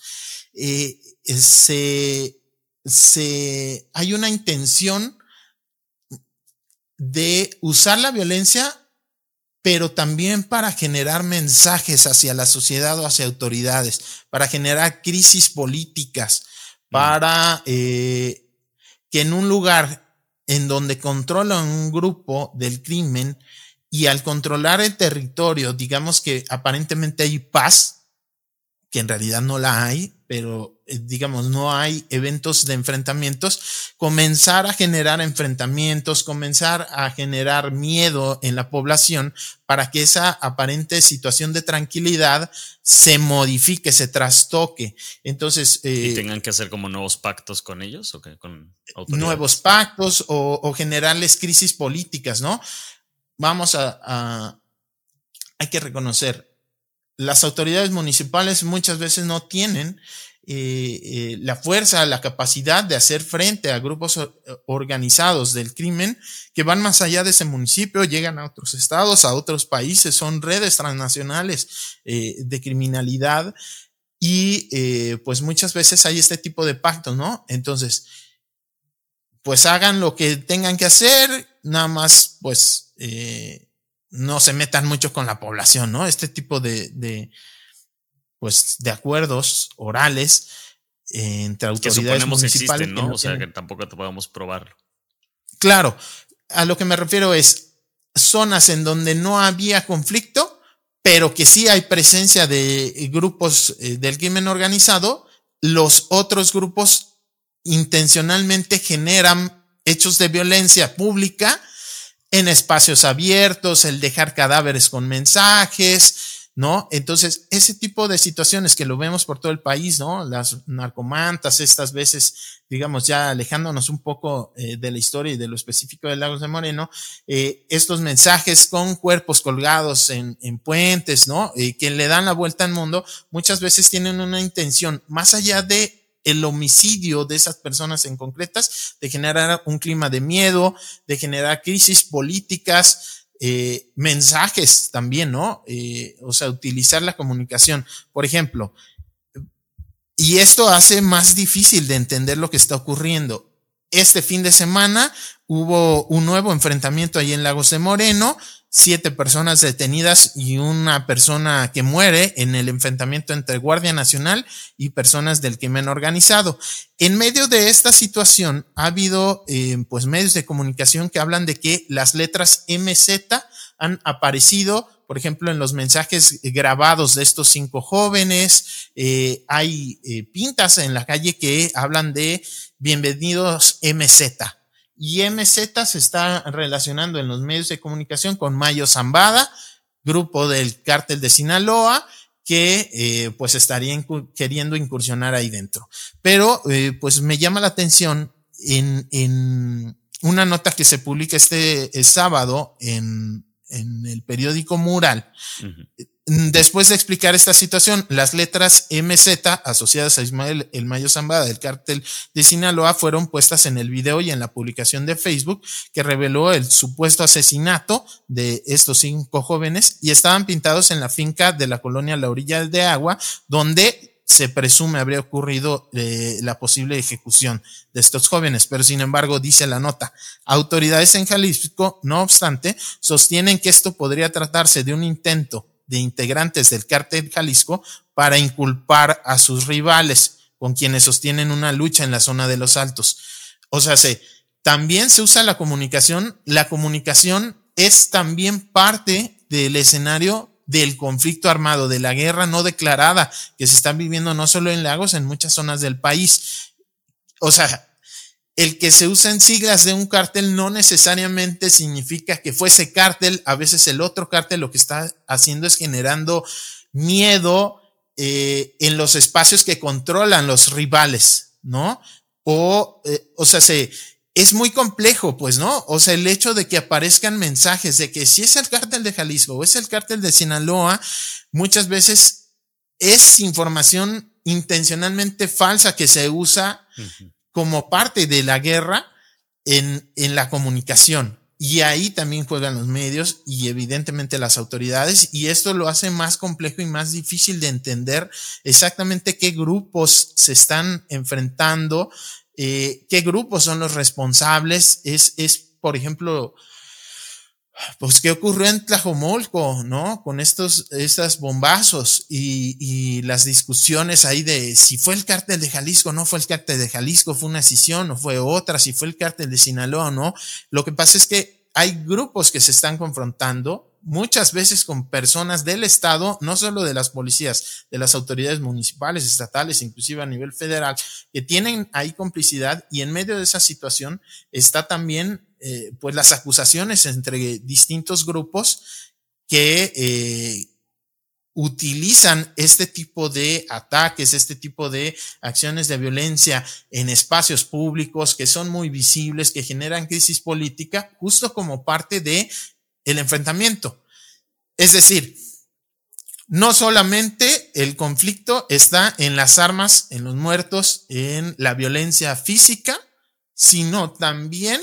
eh, se, se, hay una intención de usar la violencia, pero también para generar mensajes hacia la sociedad o hacia autoridades, para generar crisis políticas, mm. para eh, que en un lugar en donde controlan un grupo del crimen y al controlar el territorio, digamos que aparentemente hay paz, que en realidad no la hay, pero eh, digamos, no hay eventos de enfrentamientos, comenzar a generar enfrentamientos, comenzar a generar miedo en la población para que esa aparente situación de tranquilidad se modifique, se trastoque. Entonces... ¿Y eh, tengan que hacer como nuevos pactos con ellos o con Nuevos pactos o, generarles crisis políticas, ¿no? Vamos a, a hay que reconocer, las autoridades municipales muchas veces no tienen eh, eh, la fuerza, la capacidad de hacer frente a grupos organizados del crimen que van más allá de ese municipio, llegan a otros estados, a otros países, son redes transnacionales eh, de criminalidad y pues muchas veces hay este tipo de pactos, ¿no? Entonces, pues hagan lo que tengan que hacer, nada más pues no se metan mucho con la población, ¿no? Este tipo de, de pues de acuerdos orales entre autoridades que municipales. ¿no? o sea, que tampoco te podamos probarlo. Claro, a lo que me refiero es zonas en donde no había conflicto, pero que sí hay presencia de grupos eh, del crimen organizado, los otros grupos intencionalmente generan hechos de violencia pública en espacios abiertos, el dejar cadáveres con mensajes, ¿no? Entonces, ese tipo de situaciones que lo vemos por todo el país, ¿no? Las narcomantas, estas veces, digamos, ya alejándonos un poco eh, de la historia y de lo específico de Lagos de Moreno, eh, estos mensajes con cuerpos colgados en, en puentes, ¿no? Eh, que le dan la vuelta al mundo, muchas veces tienen una intención más allá de el homicidio de esas personas en concretas, de generar un clima de miedo, de generar crisis políticas, eh, mensajes también, ¿no? Eh, o sea, utilizar la comunicación. Por ejemplo, y esto hace más difícil de entender lo que está ocurriendo. Este fin de semana hubo un nuevo enfrentamiento ahí en Lagos de Moreno, siete personas detenidas y una persona que muere en el enfrentamiento entre Guardia Nacional y personas del crimen organizado. En medio de esta situación ha habido eh, pues medios de comunicación que hablan de que las letras MZ han aparecido, por ejemplo, en los mensajes grabados de estos cinco jóvenes. Eh, hay eh, pintas en la calle que hablan de bienvenidos MZ y MZ se está relacionando en los medios de comunicación con Mayo Zambada, grupo del cártel de Sinaloa, que eh, pues estaría queriendo incursionar ahí dentro. Pero eh, pues me llama la atención en, en una nota que se publica este sábado en, en el periódico Mural. Después de explicar esta situación, las letras MZ asociadas a Ismael El Mayo Zambada del cártel de Sinaloa fueron puestas en el video y en la publicación de Facebook que reveló el supuesto asesinato de estos cinco jóvenes y estaban pintados en la finca de la colonia La Orilla de Agua, donde se presume habría ocurrido eh, la posible ejecución de estos jóvenes, pero sin embargo, dice la nota, autoridades en Jalisco, no obstante, sostienen que esto podría tratarse de un intento de integrantes del cártel Jalisco para inculpar a sus rivales con quienes sostienen una lucha en la zona de los altos. O sea, se, también se usa la comunicación. La comunicación es también parte del escenario del conflicto armado, de la guerra no declarada que se está viviendo no solo en Lagos, en muchas zonas del país. O sea, el que se usen siglas de un cártel no necesariamente significa que fuese cártel. A veces el otro cártel lo que está haciendo es generando miedo eh, en los espacios que controlan los rivales, ¿no? O, eh, o sea, se, es muy complejo, pues, ¿no? O sea, el hecho de que aparezcan mensajes de que si es el cártel de Jalisco o es el cártel de Sinaloa, muchas veces es información intencionalmente falsa que se usa como parte de la guerra en, en la comunicación. Y ahí también juegan los medios y evidentemente las autoridades y esto lo hace más complejo y más difícil de entender exactamente qué grupos se están enfrentando, eh, qué grupos son los responsables. Es, es, por ejemplo, pues qué ocurrió en Tlajomolco, ¿no? Con estos, estas bombazos y, y, las discusiones ahí de si fue el cártel de Jalisco, no fue el cártel de Jalisco, fue una decisión o fue otra, si fue el cártel de Sinaloa o no. Lo que pasa es que hay grupos que se están confrontando muchas veces con personas del Estado, no solo de las policías, de las autoridades municipales, estatales, inclusive a nivel federal, que tienen ahí complicidad y en medio de esa situación está también eh, pues las acusaciones entre distintos grupos que eh, utilizan este tipo de ataques, este tipo de acciones de violencia en espacios públicos que son muy visibles, que generan crisis política, justo como parte de el enfrentamiento. Es decir, no solamente el conflicto está en las armas, en los muertos, en la violencia física, sino también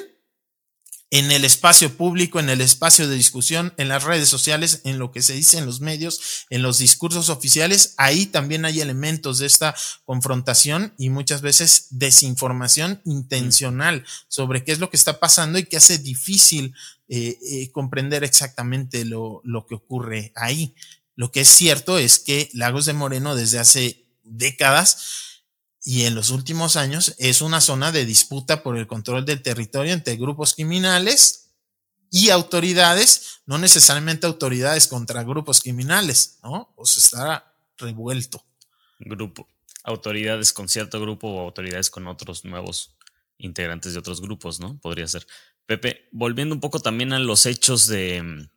en el espacio público, en el espacio de discusión, en las redes sociales, en lo que se dice en los medios, en los discursos oficiales, ahí también hay elementos de esta confrontación y muchas veces desinformación intencional sobre qué es lo que está pasando y que hace difícil eh, eh, comprender exactamente lo, lo que ocurre ahí. Lo que es cierto es que Lagos de Moreno desde hace décadas y en los últimos años es una zona de disputa por el control del territorio entre grupos criminales y autoridades, no necesariamente autoridades contra grupos criminales, ¿no? O está revuelto. Grupo, autoridades con cierto grupo o autoridades con otros nuevos integrantes de otros grupos, ¿no? Podría ser. Pepe, volviendo un poco también a los hechos de,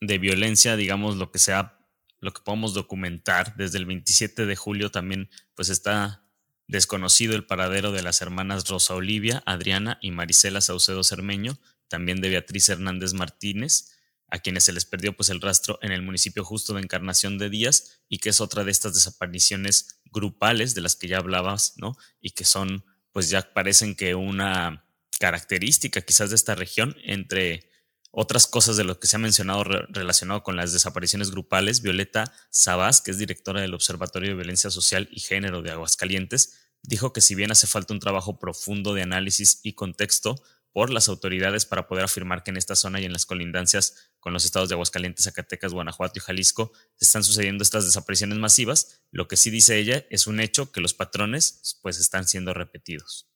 de violencia, digamos, lo que sea, lo que podemos documentar desde el 27 de julio también, pues está Desconocido el paradero de las hermanas Rosa Olivia, Adriana y Marisela Saucedo Cermeño, también de Beatriz Hernández Martínez, a quienes se les perdió pues el rastro en el municipio justo de Encarnación de Díaz y que es otra de estas desapariciones grupales de las que ya hablabas, ¿no? Y que son pues ya parecen que una característica quizás de esta región entre otras cosas de lo que se ha mencionado relacionado con las desapariciones grupales, Violeta Sabás, que es directora del Observatorio de Violencia Social y Género de Aguascalientes, dijo que si bien hace falta un trabajo profundo de análisis y contexto por las autoridades para poder afirmar que en esta zona y en las colindancias con los estados de Aguascalientes, Zacatecas, Guanajuato y Jalisco están sucediendo estas desapariciones masivas, lo que sí dice ella es un hecho que los patrones pues están siendo repetidos.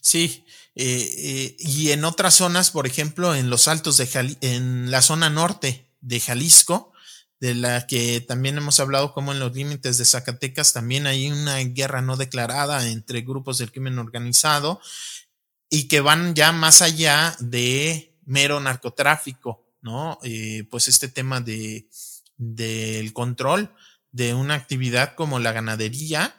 Sí, eh, eh, y en otras zonas, por ejemplo, en los altos de en la zona norte de Jalisco, de la que también hemos hablado como en los límites de Zacatecas, también hay una guerra no declarada entre grupos del crimen organizado y que van ya más allá de mero narcotráfico, ¿no? Eh, pues este tema de del control de una actividad como la ganadería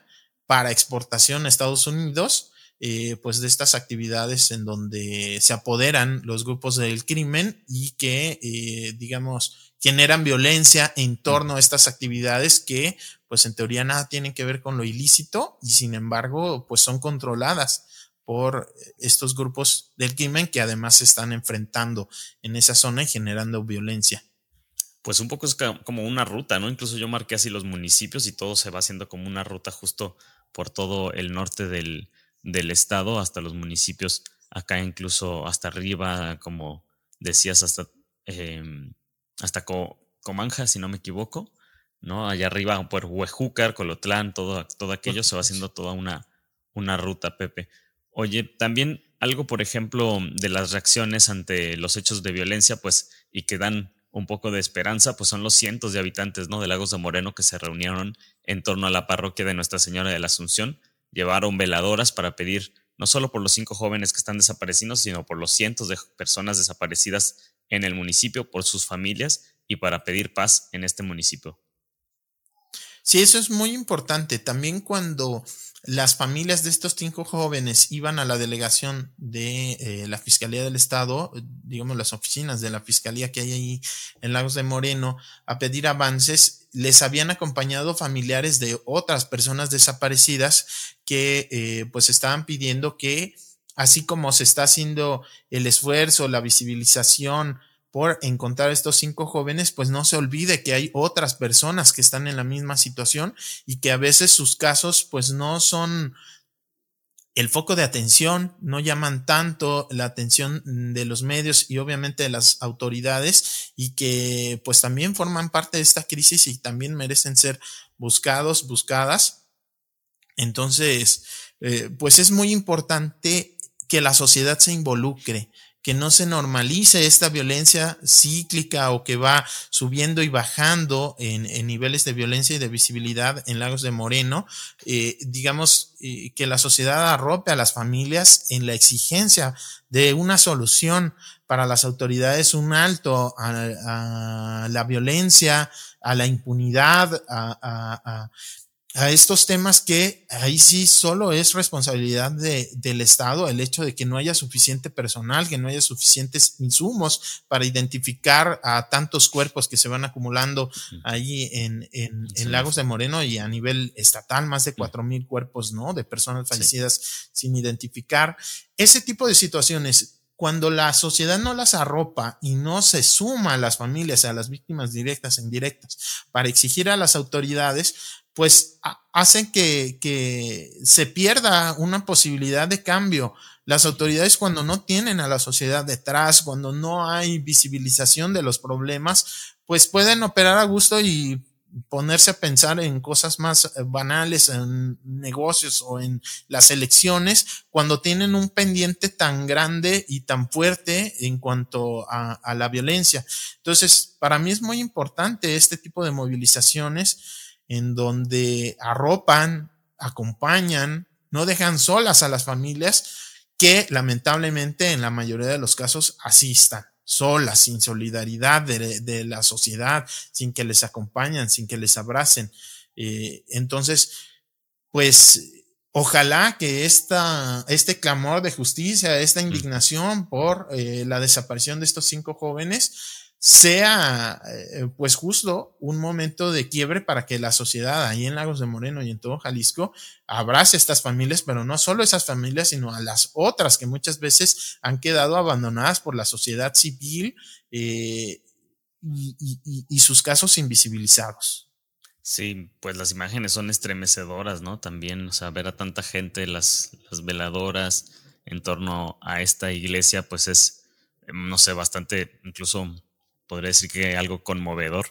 para exportación a Estados Unidos, eh, pues de estas actividades en donde se apoderan los grupos del crimen y que, eh, digamos, generan violencia en torno a estas actividades que, pues en teoría nada tienen que ver con lo ilícito y sin embargo, pues son controladas por estos grupos del crimen que además se están enfrentando en esa zona y generando violencia. Pues un poco es como una ruta, ¿no? Incluso yo marqué así los municipios y todo se va haciendo como una ruta justo por todo el norte del, del estado hasta los municipios, acá incluso hasta arriba, como decías, hasta, em, hasta Comanja, si no me equivoco, ¿no? Allá arriba por Huejúcar, Colotlán, todo, todo aquello se va haciendo toda una, una ruta, Pepe. Oye, también algo, por ejemplo, de las reacciones ante los hechos de violencia, pues, y que dan un poco de esperanza, pues son los cientos de habitantes, ¿no? De Lagos de Moreno que se reunieron en torno a la parroquia de Nuestra Señora de la Asunción llevaron veladoras para pedir no solo por los cinco jóvenes que están desaparecidos, sino por los cientos de personas desaparecidas en el municipio, por sus familias y para pedir paz en este municipio. Sí, eso es muy importante. También cuando las familias de estos cinco jóvenes iban a la delegación de eh, la Fiscalía del Estado, digamos las oficinas de la Fiscalía que hay ahí en Lagos de Moreno, a pedir avances, les habían acompañado familiares de otras personas desaparecidas que eh, pues estaban pidiendo que, así como se está haciendo el esfuerzo, la visibilización, por encontrar estos cinco jóvenes, pues no se olvide que hay otras personas que están en la misma situación y que a veces sus casos pues no son el foco de atención, no llaman tanto la atención de los medios y obviamente de las autoridades y que pues también forman parte de esta crisis y también merecen ser buscados, buscadas. Entonces, eh, pues es muy importante que la sociedad se involucre, que no se normalice esta violencia cíclica o que va subiendo y bajando en, niveles de violencia y de visibilidad en Lagos de Moreno, eh, digamos eh, que la sociedad arrope a las familias en la exigencia de una solución para las autoridades, un alto a, la violencia, a la impunidad, a a estos temas que ahí sí solo es responsabilidad de, del Estado el hecho de que no haya suficiente personal, que no haya suficientes insumos para identificar a tantos cuerpos que se van acumulando ahí en, en, Lagos de Moreno y a nivel estatal, más de cuatro mil cuerpos, ¿no? De personas fallecidas sin identificar. Ese tipo de situaciones cuando la sociedad no las arropa y no se suma a las familias, a las víctimas directas e indirectas, para exigir a las autoridades, pues hacen que, que se pierda una posibilidad de cambio. Las autoridades cuando no tienen a la sociedad detrás, cuando no hay visibilización de los problemas, pues pueden operar a gusto y ponerse a pensar en cosas más eh, banales, en negocios o en las elecciones, cuando tienen un pendiente tan grande y tan fuerte en cuanto a, a la violencia. Entonces, para mí es muy importante este tipo de movilizaciones en donde arropan, acompañan, no dejan solas a las familias que lamentablemente en la mayoría de los casos asistan solas, sin solidaridad de, la sociedad, sin que les acompañen, sin que les abracen. Eh, entonces, pues ojalá que esta, este clamor de justicia, esta mm. indignación por eh, la desaparición de estos cinco jóvenes, sea eh, pues justo un momento de quiebre para que la sociedad ahí en Lagos de Moreno y en todo Jalisco abrace a estas familias, pero no solo esas familias, sino a las otras que muchas veces han quedado abandonadas por la sociedad civil eh, y, sus casos invisibilizados. Sí, pues las imágenes son estremecedoras, ¿no? También, o sea, ver a tanta gente, las veladoras en torno a esta iglesia, pues es, no sé, bastante incluso podría decir que algo conmovedor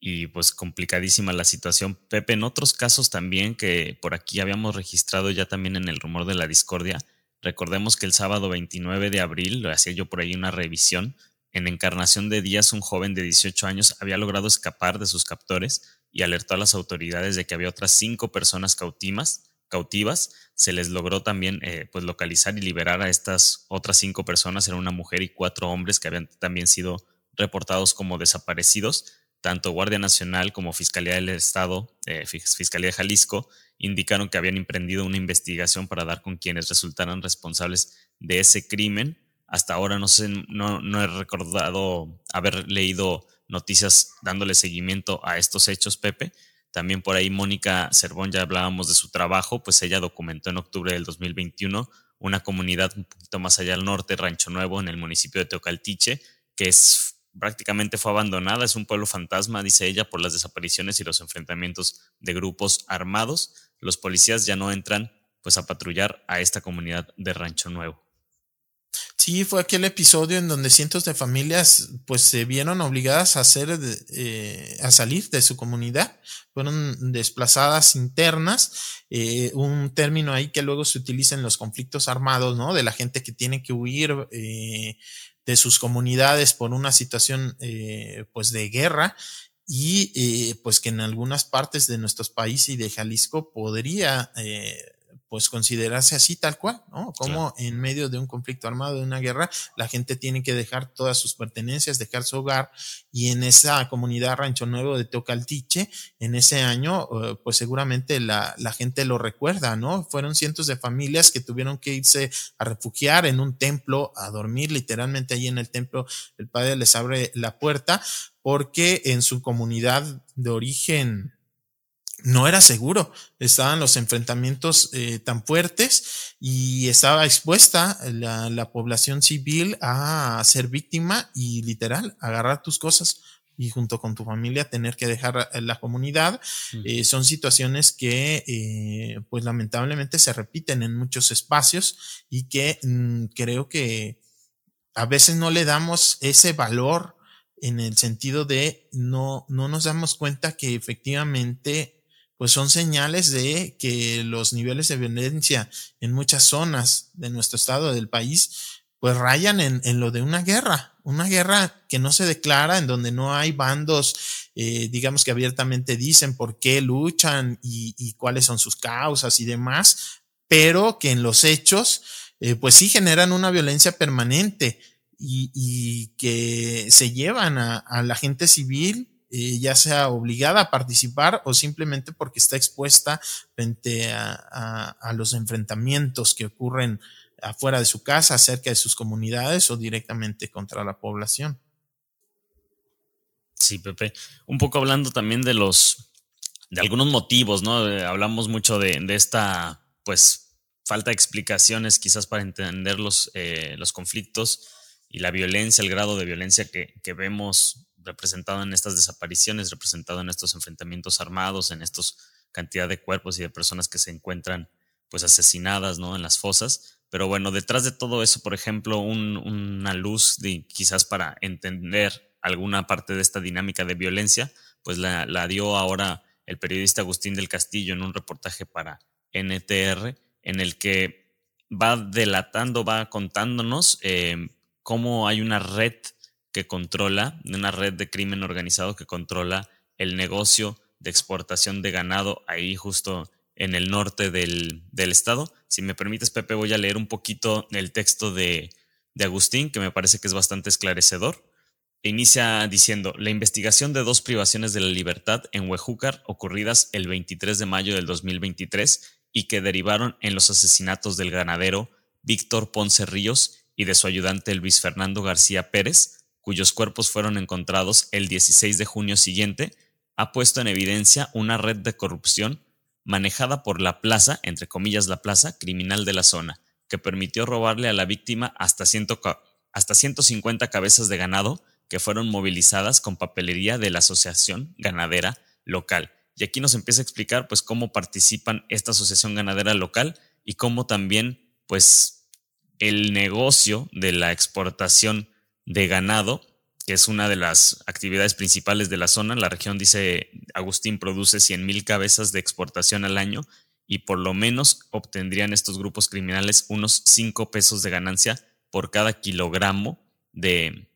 y pues complicadísima la situación. Pepe, en otros casos también que por aquí habíamos registrado ya también en el rumor de la discordia, recordemos que el sábado 29 de abril, lo hacía yo por ahí una revisión, en Encarnación de Díaz un joven de 18 años había logrado escapar de sus captores y alertó a las autoridades de que había otras cinco personas cautivas. cautivas. Se les logró también eh, pues localizar y liberar a estas otras cinco personas, era una mujer y cuatro hombres que habían también sido reportados como desaparecidos. Tanto Guardia Nacional como Fiscalía del Estado, eh, Fiscalía de Jalisco, indicaron que habían emprendido una investigación para dar con quienes resultaran responsables de ese crimen. Hasta ahora no, sé, no, no he recordado haber leído noticias dándole seguimiento a estos hechos, Pepe. También por ahí Mónica Cervón, ya hablábamos de su trabajo, pues ella documentó en octubre del 2021 una comunidad un poquito más allá al norte, Rancho Nuevo, en el municipio de Teocaltiche, que es prácticamente fue abandonada, es un pueblo fantasma, dice ella, por las desapariciones y los enfrentamientos de grupos armados. Los policías ya no entran pues a patrullar a esta comunidad de Rancho Nuevo. Sí, fue aquel episodio en donde cientos de familias pues se vieron obligadas a hacer eh, a salir de su comunidad, fueron desplazadas internas, eh, un término ahí que luego se utiliza en los conflictos armados, ¿no? De la gente que tiene que huir eh, de sus comunidades por una situación eh, pues de guerra y eh, pues que en algunas partes de nuestros países y de Jalisco podría eh, pues considerarse así tal cual, ¿no? Como en medio de un conflicto armado, de una guerra, la gente tiene que dejar todas sus pertenencias, dejar su hogar y en esa comunidad Rancho Nuevo de Teocaltiche, en ese año, eh, pues seguramente la, la gente lo recuerda, ¿no? Fueron cientos de familias que tuvieron que irse a refugiar en un templo, a dormir literalmente ahí en el templo, el padre les abre la puerta porque en su comunidad de origen no era seguro, estaban los enfrentamientos eh, tan fuertes y estaba expuesta la, la, población civil a ser víctima y literal agarrar tus cosas y junto con tu familia tener que dejar la comunidad. Eh, son situaciones que eh, pues lamentablemente se repiten en muchos espacios y que mm, creo que a veces no le damos ese valor en el sentido de no, no nos damos cuenta que efectivamente pues son señales de que los niveles de violencia en muchas zonas de nuestro estado, del país, pues rayan en, lo de una guerra, una guerra que no se declara, en donde no hay bandos, eh, digamos que abiertamente dicen por qué luchan y, cuáles son sus causas y demás, pero que en los hechos, eh, pues sí generan una violencia permanente y, que se llevan a la gente civil eh, ya sea obligada a participar o simplemente porque está expuesta frente a, los enfrentamientos que ocurren afuera de su casa, cerca de sus comunidades o directamente contra la población. Sí, Pepe. Un poco hablando también de los, de algunos motivos, ¿no? hablamos mucho de, esta, pues, falta de explicaciones quizás para entender los, eh, los conflictos y la violencia, el grado de violencia que, que vemos representado en estas desapariciones, representado en estos enfrentamientos armados, en estos cantidad de cuerpos y de personas que se encuentran pues asesinadas, ¿no? En las fosas. Pero bueno, detrás de todo eso, por ejemplo, una luz de, quizás para entender alguna parte de esta dinámica de violencia, pues la, dio ahora el periodista Agustín del Castillo en un reportaje para NTR, en el que va delatando, va contándonos eh, cómo hay una red que controla, una red de crimen organizado que controla el negocio de exportación de ganado ahí justo en el norte del, estado. Si me permites, Pepe, voy a leer un poquito el texto de, de Agustín, que me parece que es bastante esclarecedor. Inicia diciendo, la investigación de dos privaciones de la libertad en Huejúcar ocurridas el 23 de mayo del 2023 y que derivaron en los asesinatos del ganadero Víctor Ponce Ríos y de su ayudante Luis Fernando García Pérez, cuyos cuerpos fueron encontrados el 16 de junio siguiente, ha puesto en evidencia una red de corrupción manejada por la plaza, entre comillas la plaza, criminal de la zona, que permitió robarle a la víctima hasta, hasta 150 cabezas de ganado que fueron movilizadas con papelería de la asociación ganadera local. Y aquí nos empieza a explicar pues cómo participan esta asociación ganadera local y cómo también pues el negocio de la exportación de ganado, que es una de las actividades principales de la zona. La región, dice Agustín, produce 100.000 cabezas de exportación al año y por lo menos obtendrían estos grupos criminales unos 5 pesos de ganancia por cada kilogramo de,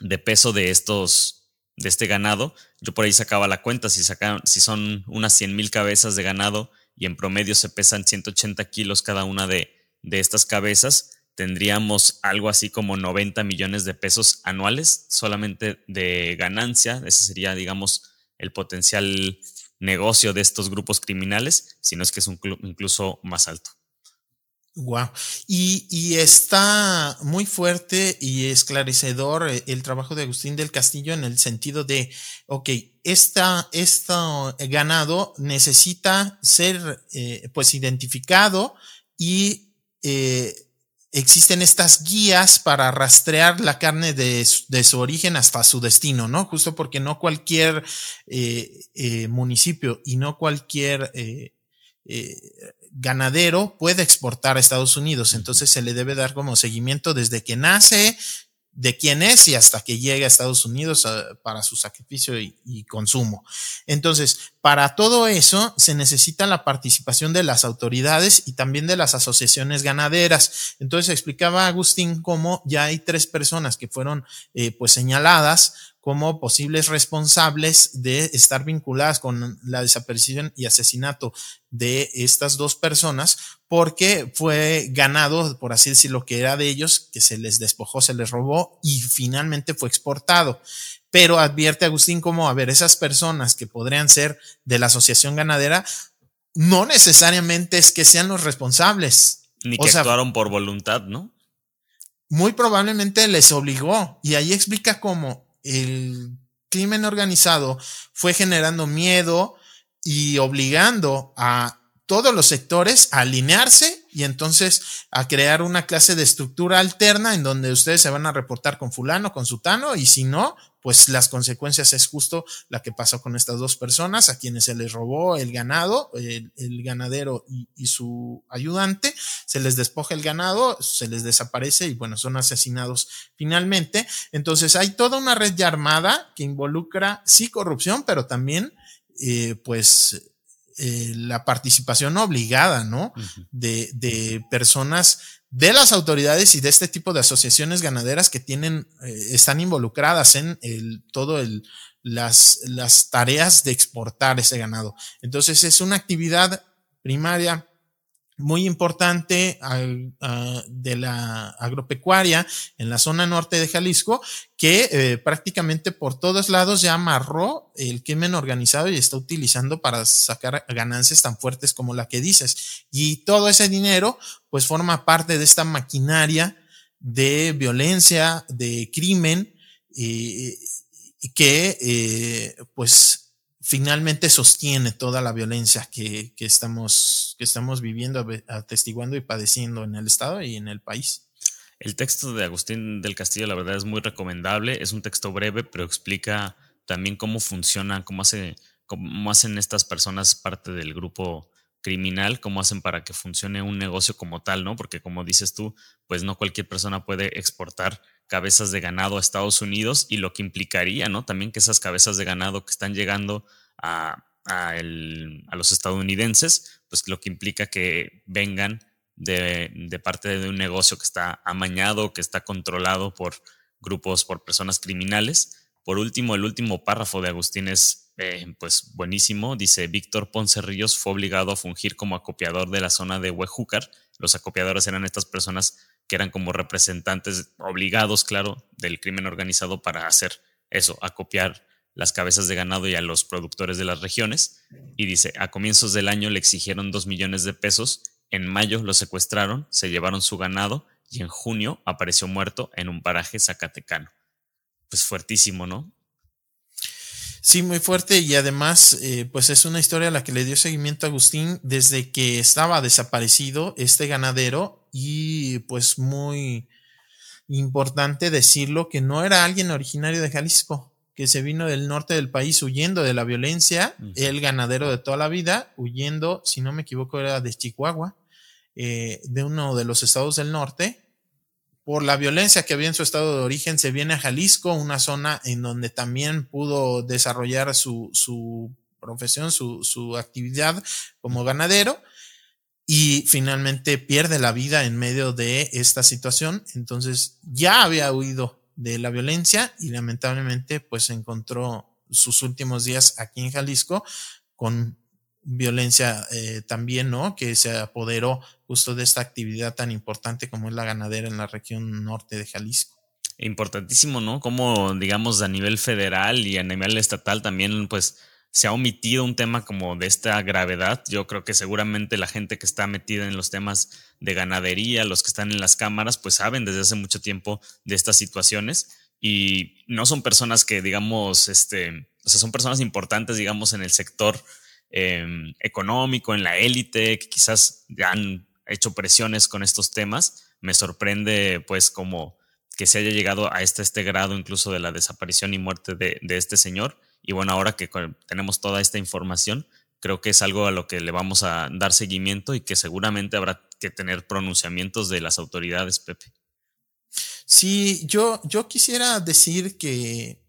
de peso de estos de este ganado. Yo por ahí sacaba la cuenta, si, si son unas 100 mil cabezas de ganado y en promedio se pesan 180 kilos cada una de, de estas cabezas, tendríamos algo así como 90 millones de pesos anuales solamente de ganancia. Ese sería, digamos, el potencial negocio de estos grupos criminales, si no es que es un incluso más alto. Wow. Y, está muy fuerte y esclarecedor eh, el trabajo de Agustín del Castillo en el sentido de, ok, esta, ganado necesita ser eh, pues identificado y eh, existen estas guías para rastrear la carne de, su origen hasta su destino, ¿no? Justo porque no cualquier municipio y no cualquier ganadero puede exportar a Estados Unidos. Entonces se le debe dar como seguimiento desde que nace, de quién es y hasta que llega a Estados Unidos ah, para su sacrificio y, consumo. Entonces, para todo eso se necesita la participación de las autoridades y también de las asociaciones ganaderas. Entonces explicaba Agustín cómo ya hay tres personas que fueron eh, pues señaladas como posibles responsables de estar vinculadas con la desaparición y asesinato de estas dos personas, porque fue ganado, por así decirlo, que era de ellos, que se les despojó, se les robó y finalmente fue exportado. Pero advierte Agustín como, a ver, esas personas que podrían ser de la asociación ganadera, no necesariamente es que sean los responsables. Ni que actuaron por voluntad, ¿no? Muy probablemente les obligó. Y ahí explica cómo el crimen organizado fue generando miedo y obligando a todos los sectores a alinearse y entonces a crear una clase de estructura alterna en donde ustedes se van a reportar con fulano, con sutano y si no, pues las consecuencias es justo la que pasó con estas dos personas a quienes se les robó el ganado, el, ganadero y, su ayudante, se les despoja el ganado, se les desaparece y bueno, son asesinados finalmente. Entonces hay toda una red ya armada que involucra sí corrupción, pero también eh, pues eh, la participación obligada, ¿no? de, de, personas de las autoridades y de este tipo de asociaciones ganaderas que tienen, eh, están involucradas en el, todo el, las, las tareas de exportar ese ganado. Entonces es una actividad primaria muy importante de la agropecuaria en la zona norte de Jalisco, que eh, prácticamente por todos lados ya amarró el crimen organizado y está utilizando para sacar ganancias tan fuertes como la que dices. Y todo ese dinero, pues forma parte de esta maquinaria de violencia, de crimen, y que eh, pues finalmente sostiene toda la violencia que, que, estamos, que estamos viviendo, atestiguando y padeciendo en el Estado y en el país. El texto de Agustín del Castillo, la verdad, es muy recomendable. Es un texto breve, pero explica también cómo funciona, cómo, hace, cómo hacen estas personas parte del grupo criminal, cómo hacen para que funcione un negocio como tal, ¿no? Porque como dices tú, pues no cualquier persona puede exportar cabezas de ganado a Estados Unidos y lo que implicaría, ¿no? También que esas cabezas de ganado que están llegando a, a, los estadounidenses, pues lo que implica que vengan de, de, parte de un negocio que está amañado, que está controlado por grupos, por personas criminales. Por último, el último párrafo de Agustín es eh, pues buenísimo. Dice, Víctor Ponce Ríos fue obligado a fungir como acopiador de la zona de Huejúcar. Los acopiadores eran estas personas que eran como representantes obligados, claro, del crimen organizado para hacer eso, acopiar las cabezas de ganado y a los productores de las regiones. Y dice, a comienzos del año le exigieron dos millones de pesos, en mayo lo secuestraron, se llevaron su ganado y en junio apareció muerto en un paraje zacatecano. Pues fuertísimo, ¿no? Sí, muy fuerte y además, eh, pues es una historia a la que le dio seguimiento a Agustín desde que estaba desaparecido este ganadero y pues muy importante decirlo que no era alguien originario de Jalisco, que se vino del norte del país huyendo de la violencia, el ganadero de toda la vida, huyendo, si no me equivoco, era de Chihuahua, eh, de uno de los estados del norte, por la violencia que había en su estado de origen, se viene a Jalisco, una zona en donde también pudo desarrollar su, su profesión, su, su actividad como ganadero y finalmente pierde la vida en medio de esta situación. Entonces ya había huido de la violencia y lamentablemente pues encontró sus últimos días aquí en Jalisco con violencia eh, también, ¿no? Que se apoderó justo de esta actividad tan importante como es la ganadera en la región norte de Jalisco. Importantísimo, ¿no? Como, digamos, a nivel federal y a nivel estatal también, pues, se ha omitido un tema como de esta gravedad. Yo creo que seguramente la gente que está metida en los temas de ganadería, los que están en las cámaras, pues saben desde hace mucho tiempo de estas situaciones y no son personas que, digamos, este, o sea, son personas importantes, digamos, en el sector Em, económico, en la élite, que quizás han hecho presiones con estos temas. Me sorprende pues como que se haya llegado a este, este grado incluso de la desaparición y muerte de, de este señor. Y bueno, ahora que tenemos toda esta información, creo que es algo a lo que le vamos a dar seguimiento y que seguramente habrá que tener pronunciamientos de las autoridades, Pepe. Sí, yo, yo quisiera decir que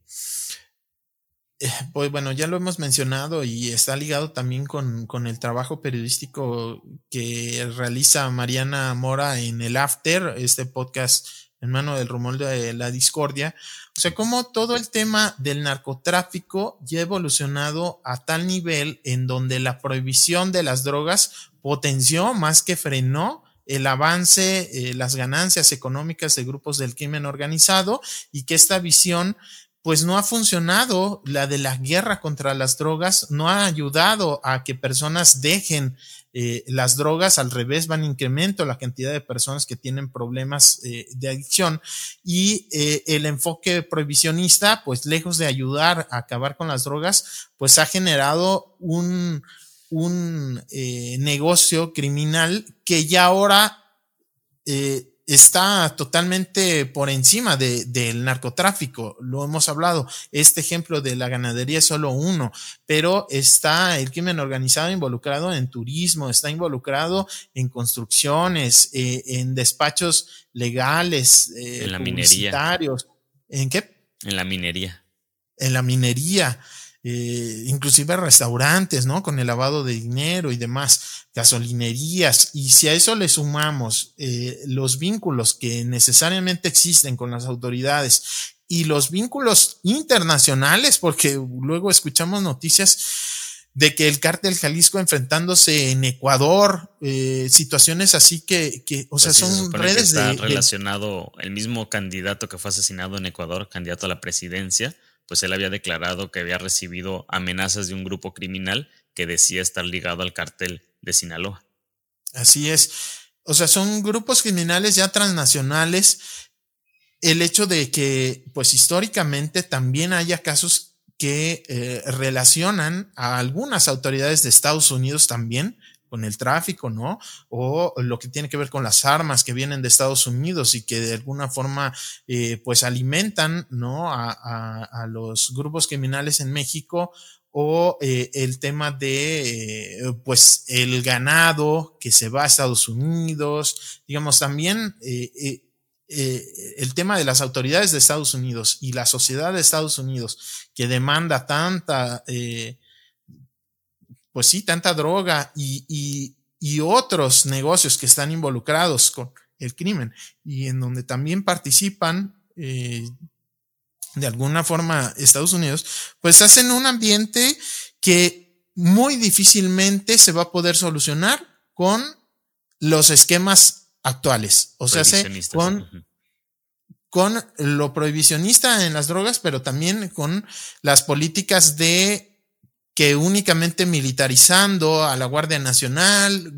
pues bueno, ya lo hemos mencionado y está ligado también con, con, el trabajo periodístico que realiza Mariana Mora en el After, este podcast en mano del rumor de la discordia. O sea, como todo el tema del narcotráfico ya ha evolucionado a tal nivel en donde la prohibición de las drogas potenció más que frenó el avance, eh, las ganancias económicas de grupos del crimen organizado y que esta visión pues no ha funcionado. La de la guerra contra las drogas, no ha ayudado a que personas dejen eh, las drogas, al revés, van en incremento la cantidad de personas que tienen problemas eh, de adicción. Y eh, el enfoque prohibicionista, pues lejos de ayudar a acabar con las drogas, pues ha generado un, un negocio criminal que ya ahora está totalmente por encima de, del narcotráfico. Lo hemos hablado. Este ejemplo de la ganadería es solo uno, pero está el crimen organizado involucrado en turismo, está involucrado en construcciones, eh, en despachos legales, eh, en la minería. ¿En qué? En la minería. En la minería. Eh, inclusive restaurantes, ¿no? Con el lavado de dinero y demás, gasolinerías. Y si a eso le sumamos eh, los vínculos que necesariamente existen con las autoridades y los vínculos internacionales, porque luego escuchamos noticias de que el cártel Jalisco enfrentándose en Ecuador, eh, situaciones así que, que o sea, Pues sí, son redes que está de, de- relacionado el mismo candidato que fue asesinado en Ecuador, candidato a la presidencia, pues él había declarado que había recibido amenazas de un grupo criminal que decía estar ligado al cartel de Sinaloa. Así es. O sea, son grupos criminales ya transnacionales. El hecho de que, pues históricamente también haya casos que eh, relacionan a algunas autoridades de Estados Unidos también con el tráfico, ¿no? O lo que tiene que ver con las armas que vienen de Estados Unidos y que de alguna forma, eh, pues alimentan, ¿no? A, a- a los grupos criminales en México o eh, el tema de, eh, pues, el ganado que se va a Estados Unidos, digamos, también eh, eh, eh, el tema de las autoridades de Estados Unidos y la sociedad de Estados Unidos que demanda tanta, eh, pues sí, tanta droga y, y, y otros negocios que están involucrados con el crimen y en donde también participan eh, de alguna forma Estados Unidos, pues hacen un ambiente que muy difícilmente se va a poder solucionar con los esquemas actuales. O sea, se- con, con lo prohibicionista en las drogas, pero también con las políticas de que únicamente militarizando a la Guardia Nacional,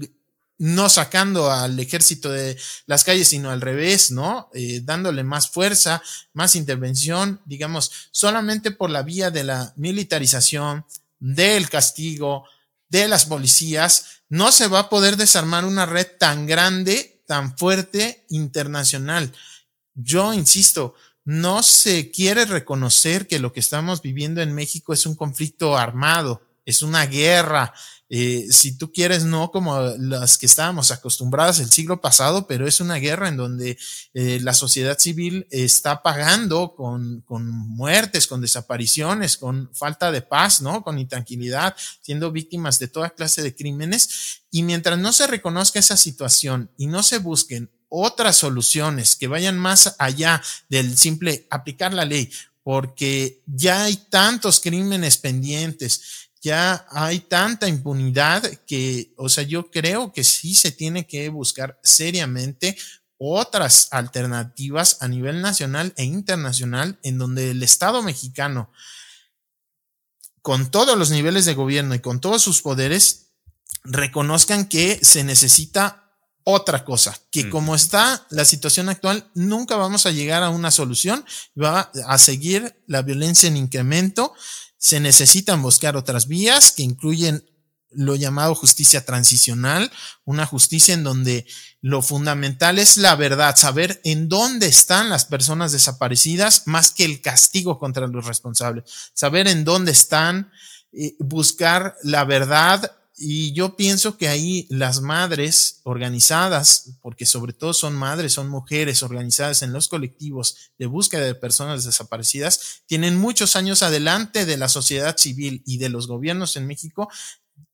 no sacando al ejército de las calles, sino al revés, ¿no? Eh, dándole más fuerza, más intervención, digamos, solamente por la vía de la militarización, del castigo, de las policías, no se va a poder desarmar una red tan grande, tan fuerte, internacional. Yo insisto, no se quiere reconocer que lo que estamos viviendo en México es un conflicto armado, es una guerra. eh, si tú quieres, no como las que estábamos acostumbradas el siglo pasado, pero es una guerra en donde eh, la sociedad civil está pagando con, con muertes, con desapariciones, con falta de paz, ¿no? Con intranquilidad, siendo víctimas de toda clase de crímenes. Y mientras no se reconozca esa situación y no se busquen otras soluciones que vayan más allá del simple aplicar la ley, porque ya hay tantos crímenes pendientes, ya hay tanta impunidad que, o sea, yo creo que sí se tiene que buscar seriamente otras alternativas a nivel nacional e internacional en donde el Estado mexicano, con todos los niveles de gobierno y con todos sus poderes, reconozcan que se necesita otra cosa, que como está la situación actual, nunca vamos a llegar a una solución, va a seguir la violencia en incremento, se necesitan buscar otras vías que incluyen lo llamado justicia transicional, una justicia en donde lo fundamental es la verdad, saber en dónde están las personas desaparecidas más que el castigo contra los responsables, saber en dónde están, eh, buscar la verdad y yo pienso que ahí las madres organizadas, porque sobre todo son madres, son mujeres organizadas en los colectivos de búsqueda de personas desaparecidas, tienen muchos años adelante de la sociedad civil y de los gobiernos en México,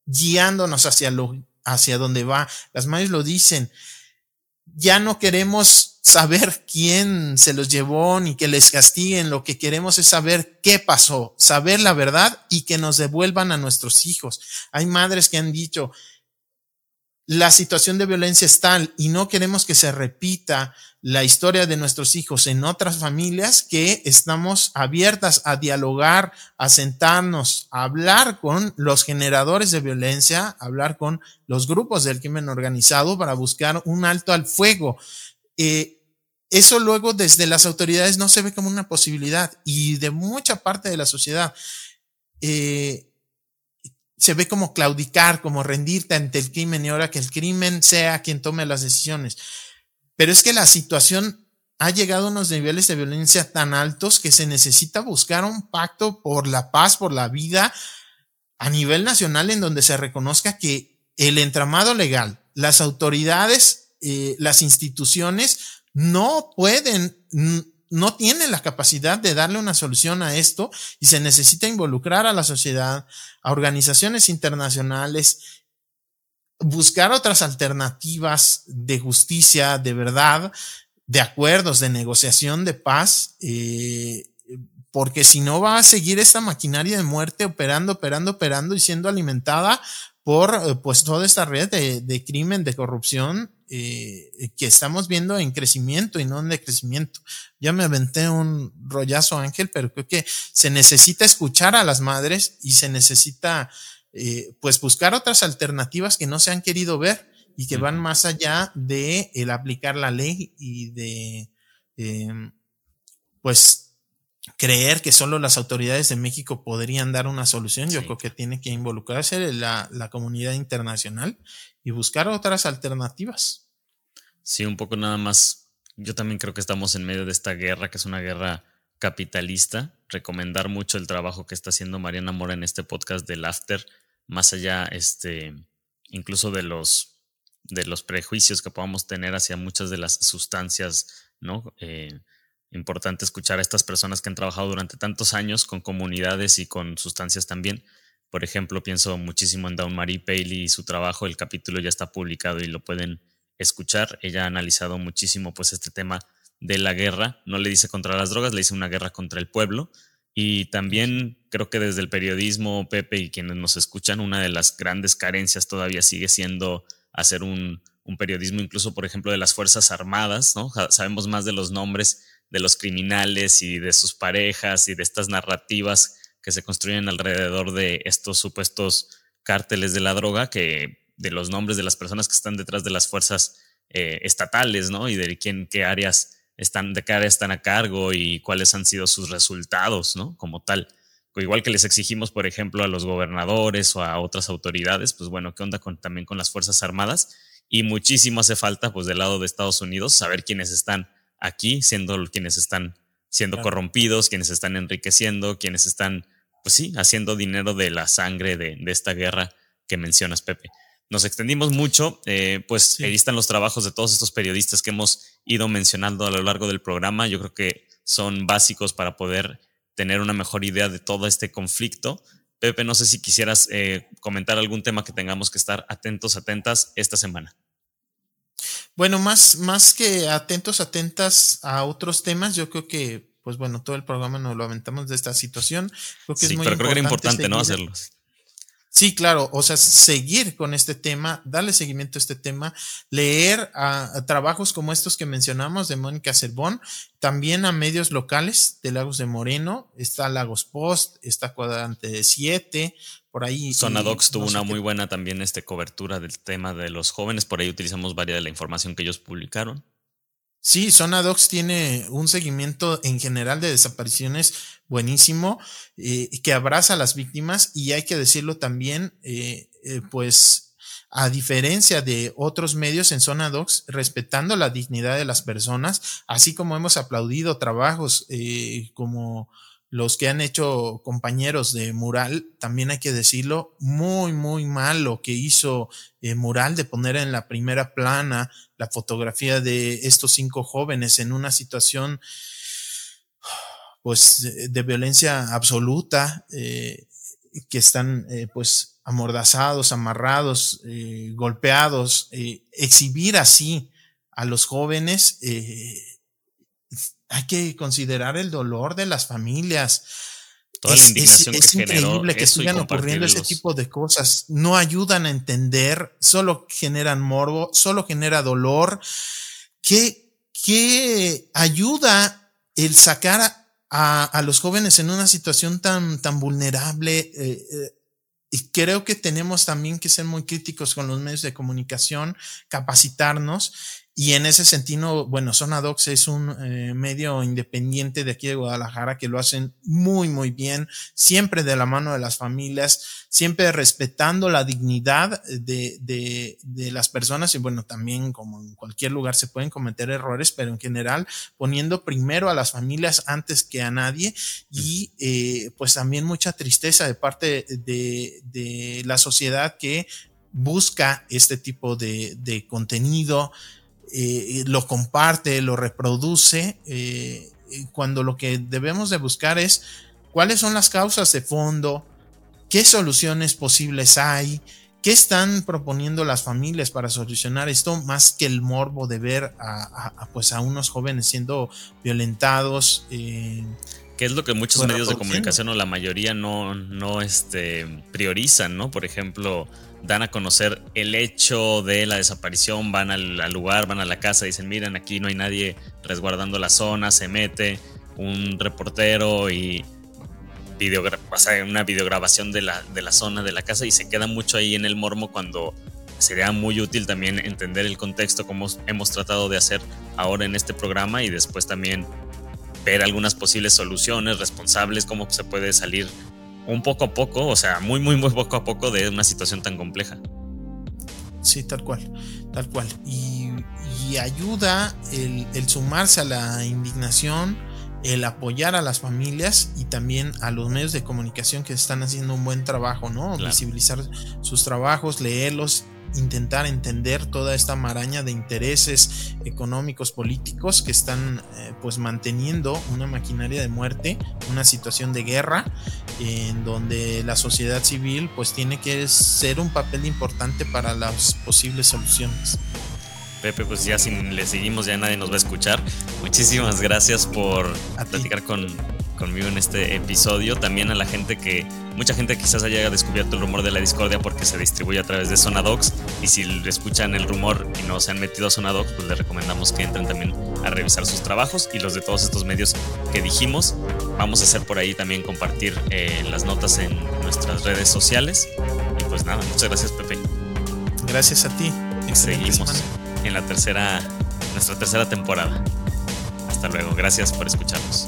guiándonos hacia lo, hacia donde va. Las madres lo dicen. Ya no queremos saber quién se los llevó ni que les castiguen. Lo que queremos es saber qué pasó, saber la verdad y que nos devuelvan a nuestros hijos. Hay madres que han dicho, la situación de violencia es tal y no queremos que se repita la historia de nuestros hijos en otras familias que estamos abiertas a dialogar, a sentarnos, a hablar con los generadores de violencia, a hablar con los grupos del crimen organizado para buscar un alto al fuego. Eh, eso luego desde las autoridades no se ve como una posibilidad y de mucha parte de la sociedad. Eh, se ve como claudicar, como rendirte ante el crimen y ahora que el crimen sea quien tome las decisiones. Pero es que la situación ha llegado a unos niveles de violencia tan altos que se necesita buscar un pacto por la paz, por la vida a nivel nacional en donde se reconozca que el entramado legal, las autoridades, eh, las instituciones no pueden, no tienen la capacidad de darle una solución a esto y se necesita involucrar a la sociedad, a organizaciones internacionales, buscar otras alternativas de justicia, de verdad, de acuerdos, de negociación, de paz, eh, porque si no va a seguir esta maquinaria de muerte operando, operando, operando y siendo alimentada por eh, pues toda esta red de, crimen, de corrupción eh, que estamos viendo en crecimiento y no en decrecimiento. Ya me aventé un rollazo Ángel, pero creo que se necesita escuchar a las madres y se necesita eh, pues buscar otras alternativas que no se han querido ver y que van más allá de el aplicar la ley y de em, pues creer que solo las autoridades de México podrían dar una solución. Yo creo que tiene que involucrarse la, la, comunidad internacional y buscar otras alternativas. Sí, un poco nada más. Yo también creo que estamos en medio de esta guerra, que es una guerra capitalista. Recomendar mucho el trabajo que está haciendo Mariana Mora en este podcast del After, más allá, este, incluso de los, de los prejuicios que podamos tener hacia muchas de las sustancias, ¿no? Eh, importante escuchar a estas personas que han trabajado durante tantos años con comunidades y con sustancias también. Por ejemplo, pienso muchísimo en Dawn Marie Paley y su trabajo. El capítulo ya está publicado y lo pueden escuchar. Ella ha analizado muchísimo pues este tema de la guerra. No le dice contra las drogas, le dice una guerra contra el pueblo. Y también creo que desde el periodismo, Pepe y quienes nos escuchan, una de las grandes carencias todavía sigue siendo hacer un, un periodismo incluso, por ejemplo, de las Fuerzas Armadas, ¿no? Sabemos más de los nombres de los criminales y de sus parejas y de estas narrativas que se construyen alrededor de estos supuestos cárteles de la droga que de los nombres de las personas que están detrás de las fuerzas eh, estatales, ¿no? Y de quién, qué áreas están, de qué áreas están a cargo y cuáles han sido sus resultados, ¿no? Como tal. Igual que les exigimos, por ejemplo, a los gobernadores o a otras autoridades, pues bueno, ¿qué onda con, también con las Fuerzas Armadas? Y muchísimo hace falta, pues del lado de Estados Unidos, saber quiénes están aquí, siendo quienes están siendo corrompidos, quienes están enriqueciendo, quienes están, pues sí, haciendo dinero de la sangre de, esta guerra que mencionas, Pepe. Nos extendimos mucho, eh, pues ahí están los trabajos de todos estos periodistas que hemos ido mencionando a lo largo del programa. Yo creo que son básicos para poder tener una mejor idea de todo este conflicto. Pepe, no sé si quisieras eh, comentar algún tema que tengamos que estar atentos, atentas esta semana. Bueno, más, más que atentos, atentas a otros temas, yo creo que, pues bueno, todo el programa nos lo aventamos de esta situación. Creo que sí, pero creo que era importante, ¿no? Hacerlos. Sí, claro, o sea, seguir con este tema, darle seguimiento a este tema, leer a, trabajos como estos que mencionamos de Mónica Cervón, también a medios locales de Lagos de Moreno, está Lagos Post, está Cuadrante 7, por ahí. Zona Docs tuvo una muy buena también este, cobertura del tema de los jóvenes, por ahí utilizamos varias de la información que ellos publicaron. Sí, Zona Docs tiene un seguimiento en general de desapariciones buenísimo, eh, que abraza a las víctimas y hay que decirlo también, eh, eh, pues a diferencia de otros medios en Zona Docs, respetando la dignidad de las personas, así como hemos aplaudido trabajos como los que han hecho compañeros de Mural, también hay que decirlo, muy, muy mal lo que hizo eh, Mural de poner en la primera plana la fotografía de estos cinco jóvenes en una situación pues de, violencia absoluta, eh, que están eh, pues amordazados, amarrados, golpeados, exhibir así a los jóvenes hay que considerar el dolor de las familias. Toda es, la indignación es, increíble que sigan ocurriendo ese tipo de cosas. No ayudan a entender, solo generan morbo, solo genera dolor. ¿Qué, qué ayuda el sacar a, a, los jóvenes en una situación tan, tan vulnerable? Eh, eh, y creo que tenemos también que ser muy críticos con los medios de comunicación, capacitarnos y en ese sentido, bueno, Zona Docs es un eh, medio independiente de aquí de Guadalajara que lo hacen muy, muy bien, siempre de la mano de las familias, siempre respetando la dignidad de, de, de las personas y bueno, también como en cualquier lugar se pueden cometer errores, pero en general poniendo primero a las familias antes que a nadie y eh, pues también mucha tristeza de parte de, de la sociedad que busca este tipo de, de contenido eh, lo comparte, lo reproduce, eh, cuando lo que debemos de buscar es cuáles son las causas de fondo, qué soluciones posibles hay, qué están proponiendo las familias para solucionar esto, más que el morbo de ver a, pues a unos jóvenes siendo violentados. Eh, Que es lo que muchos medios de comunicación o la mayoría no, no este, priorizan, ¿no? Por ejemplo, dan a conocer el hecho de la desaparición, van al, lugar, van a la casa, dicen, miren, aquí no hay nadie resguardando la zona, se mete un reportero y una videograbación de la, de la zona de la casa y se queda mucho ahí en el mormo cuando sería muy útil también entender el contexto como hemos tratado de hacer ahora en este programa y después también ver algunas posibles soluciones responsables, cómo se puede salir un poco a poco, o sea, muy, muy, muy poco a poco de una situación tan compleja. Sí, tal cual, tal cual. Y, ayuda el, sumarse a la indignación, el apoyar a las familias y también a los medios de comunicación que están haciendo un buen trabajo, ¿no? Visibilizar sus trabajos, leerlos intentar entender toda esta maraña de intereses económicos, políticos que están eh, pues manteniendo una maquinaria de muerte, una situación de guerra en donde la sociedad civil pues tiene que ser un papel importante para las posibles soluciones. Pepe, pues ya si le seguimos ya nadie nos va a escuchar. Muchísimas gracias por platicar con, conmigo en este episodio. También a la gente que, mucha gente quizás haya descubierto el rumor de la discordia porque se distribuye a través de Sonadox. Y si escuchan el rumor y no se han metido a Sonadox, pues les recomendamos que entren también a revisar sus trabajos y los de todos estos medios que dijimos. Vamos a hacer por ahí también compartir eh, las notas en nuestras redes sociales. Y pues nada, muchas gracias, Pepe. Gracias a ti. Seguimos en la tercera, nuestra tercera temporada. Hasta luego. Gracias por escucharnos.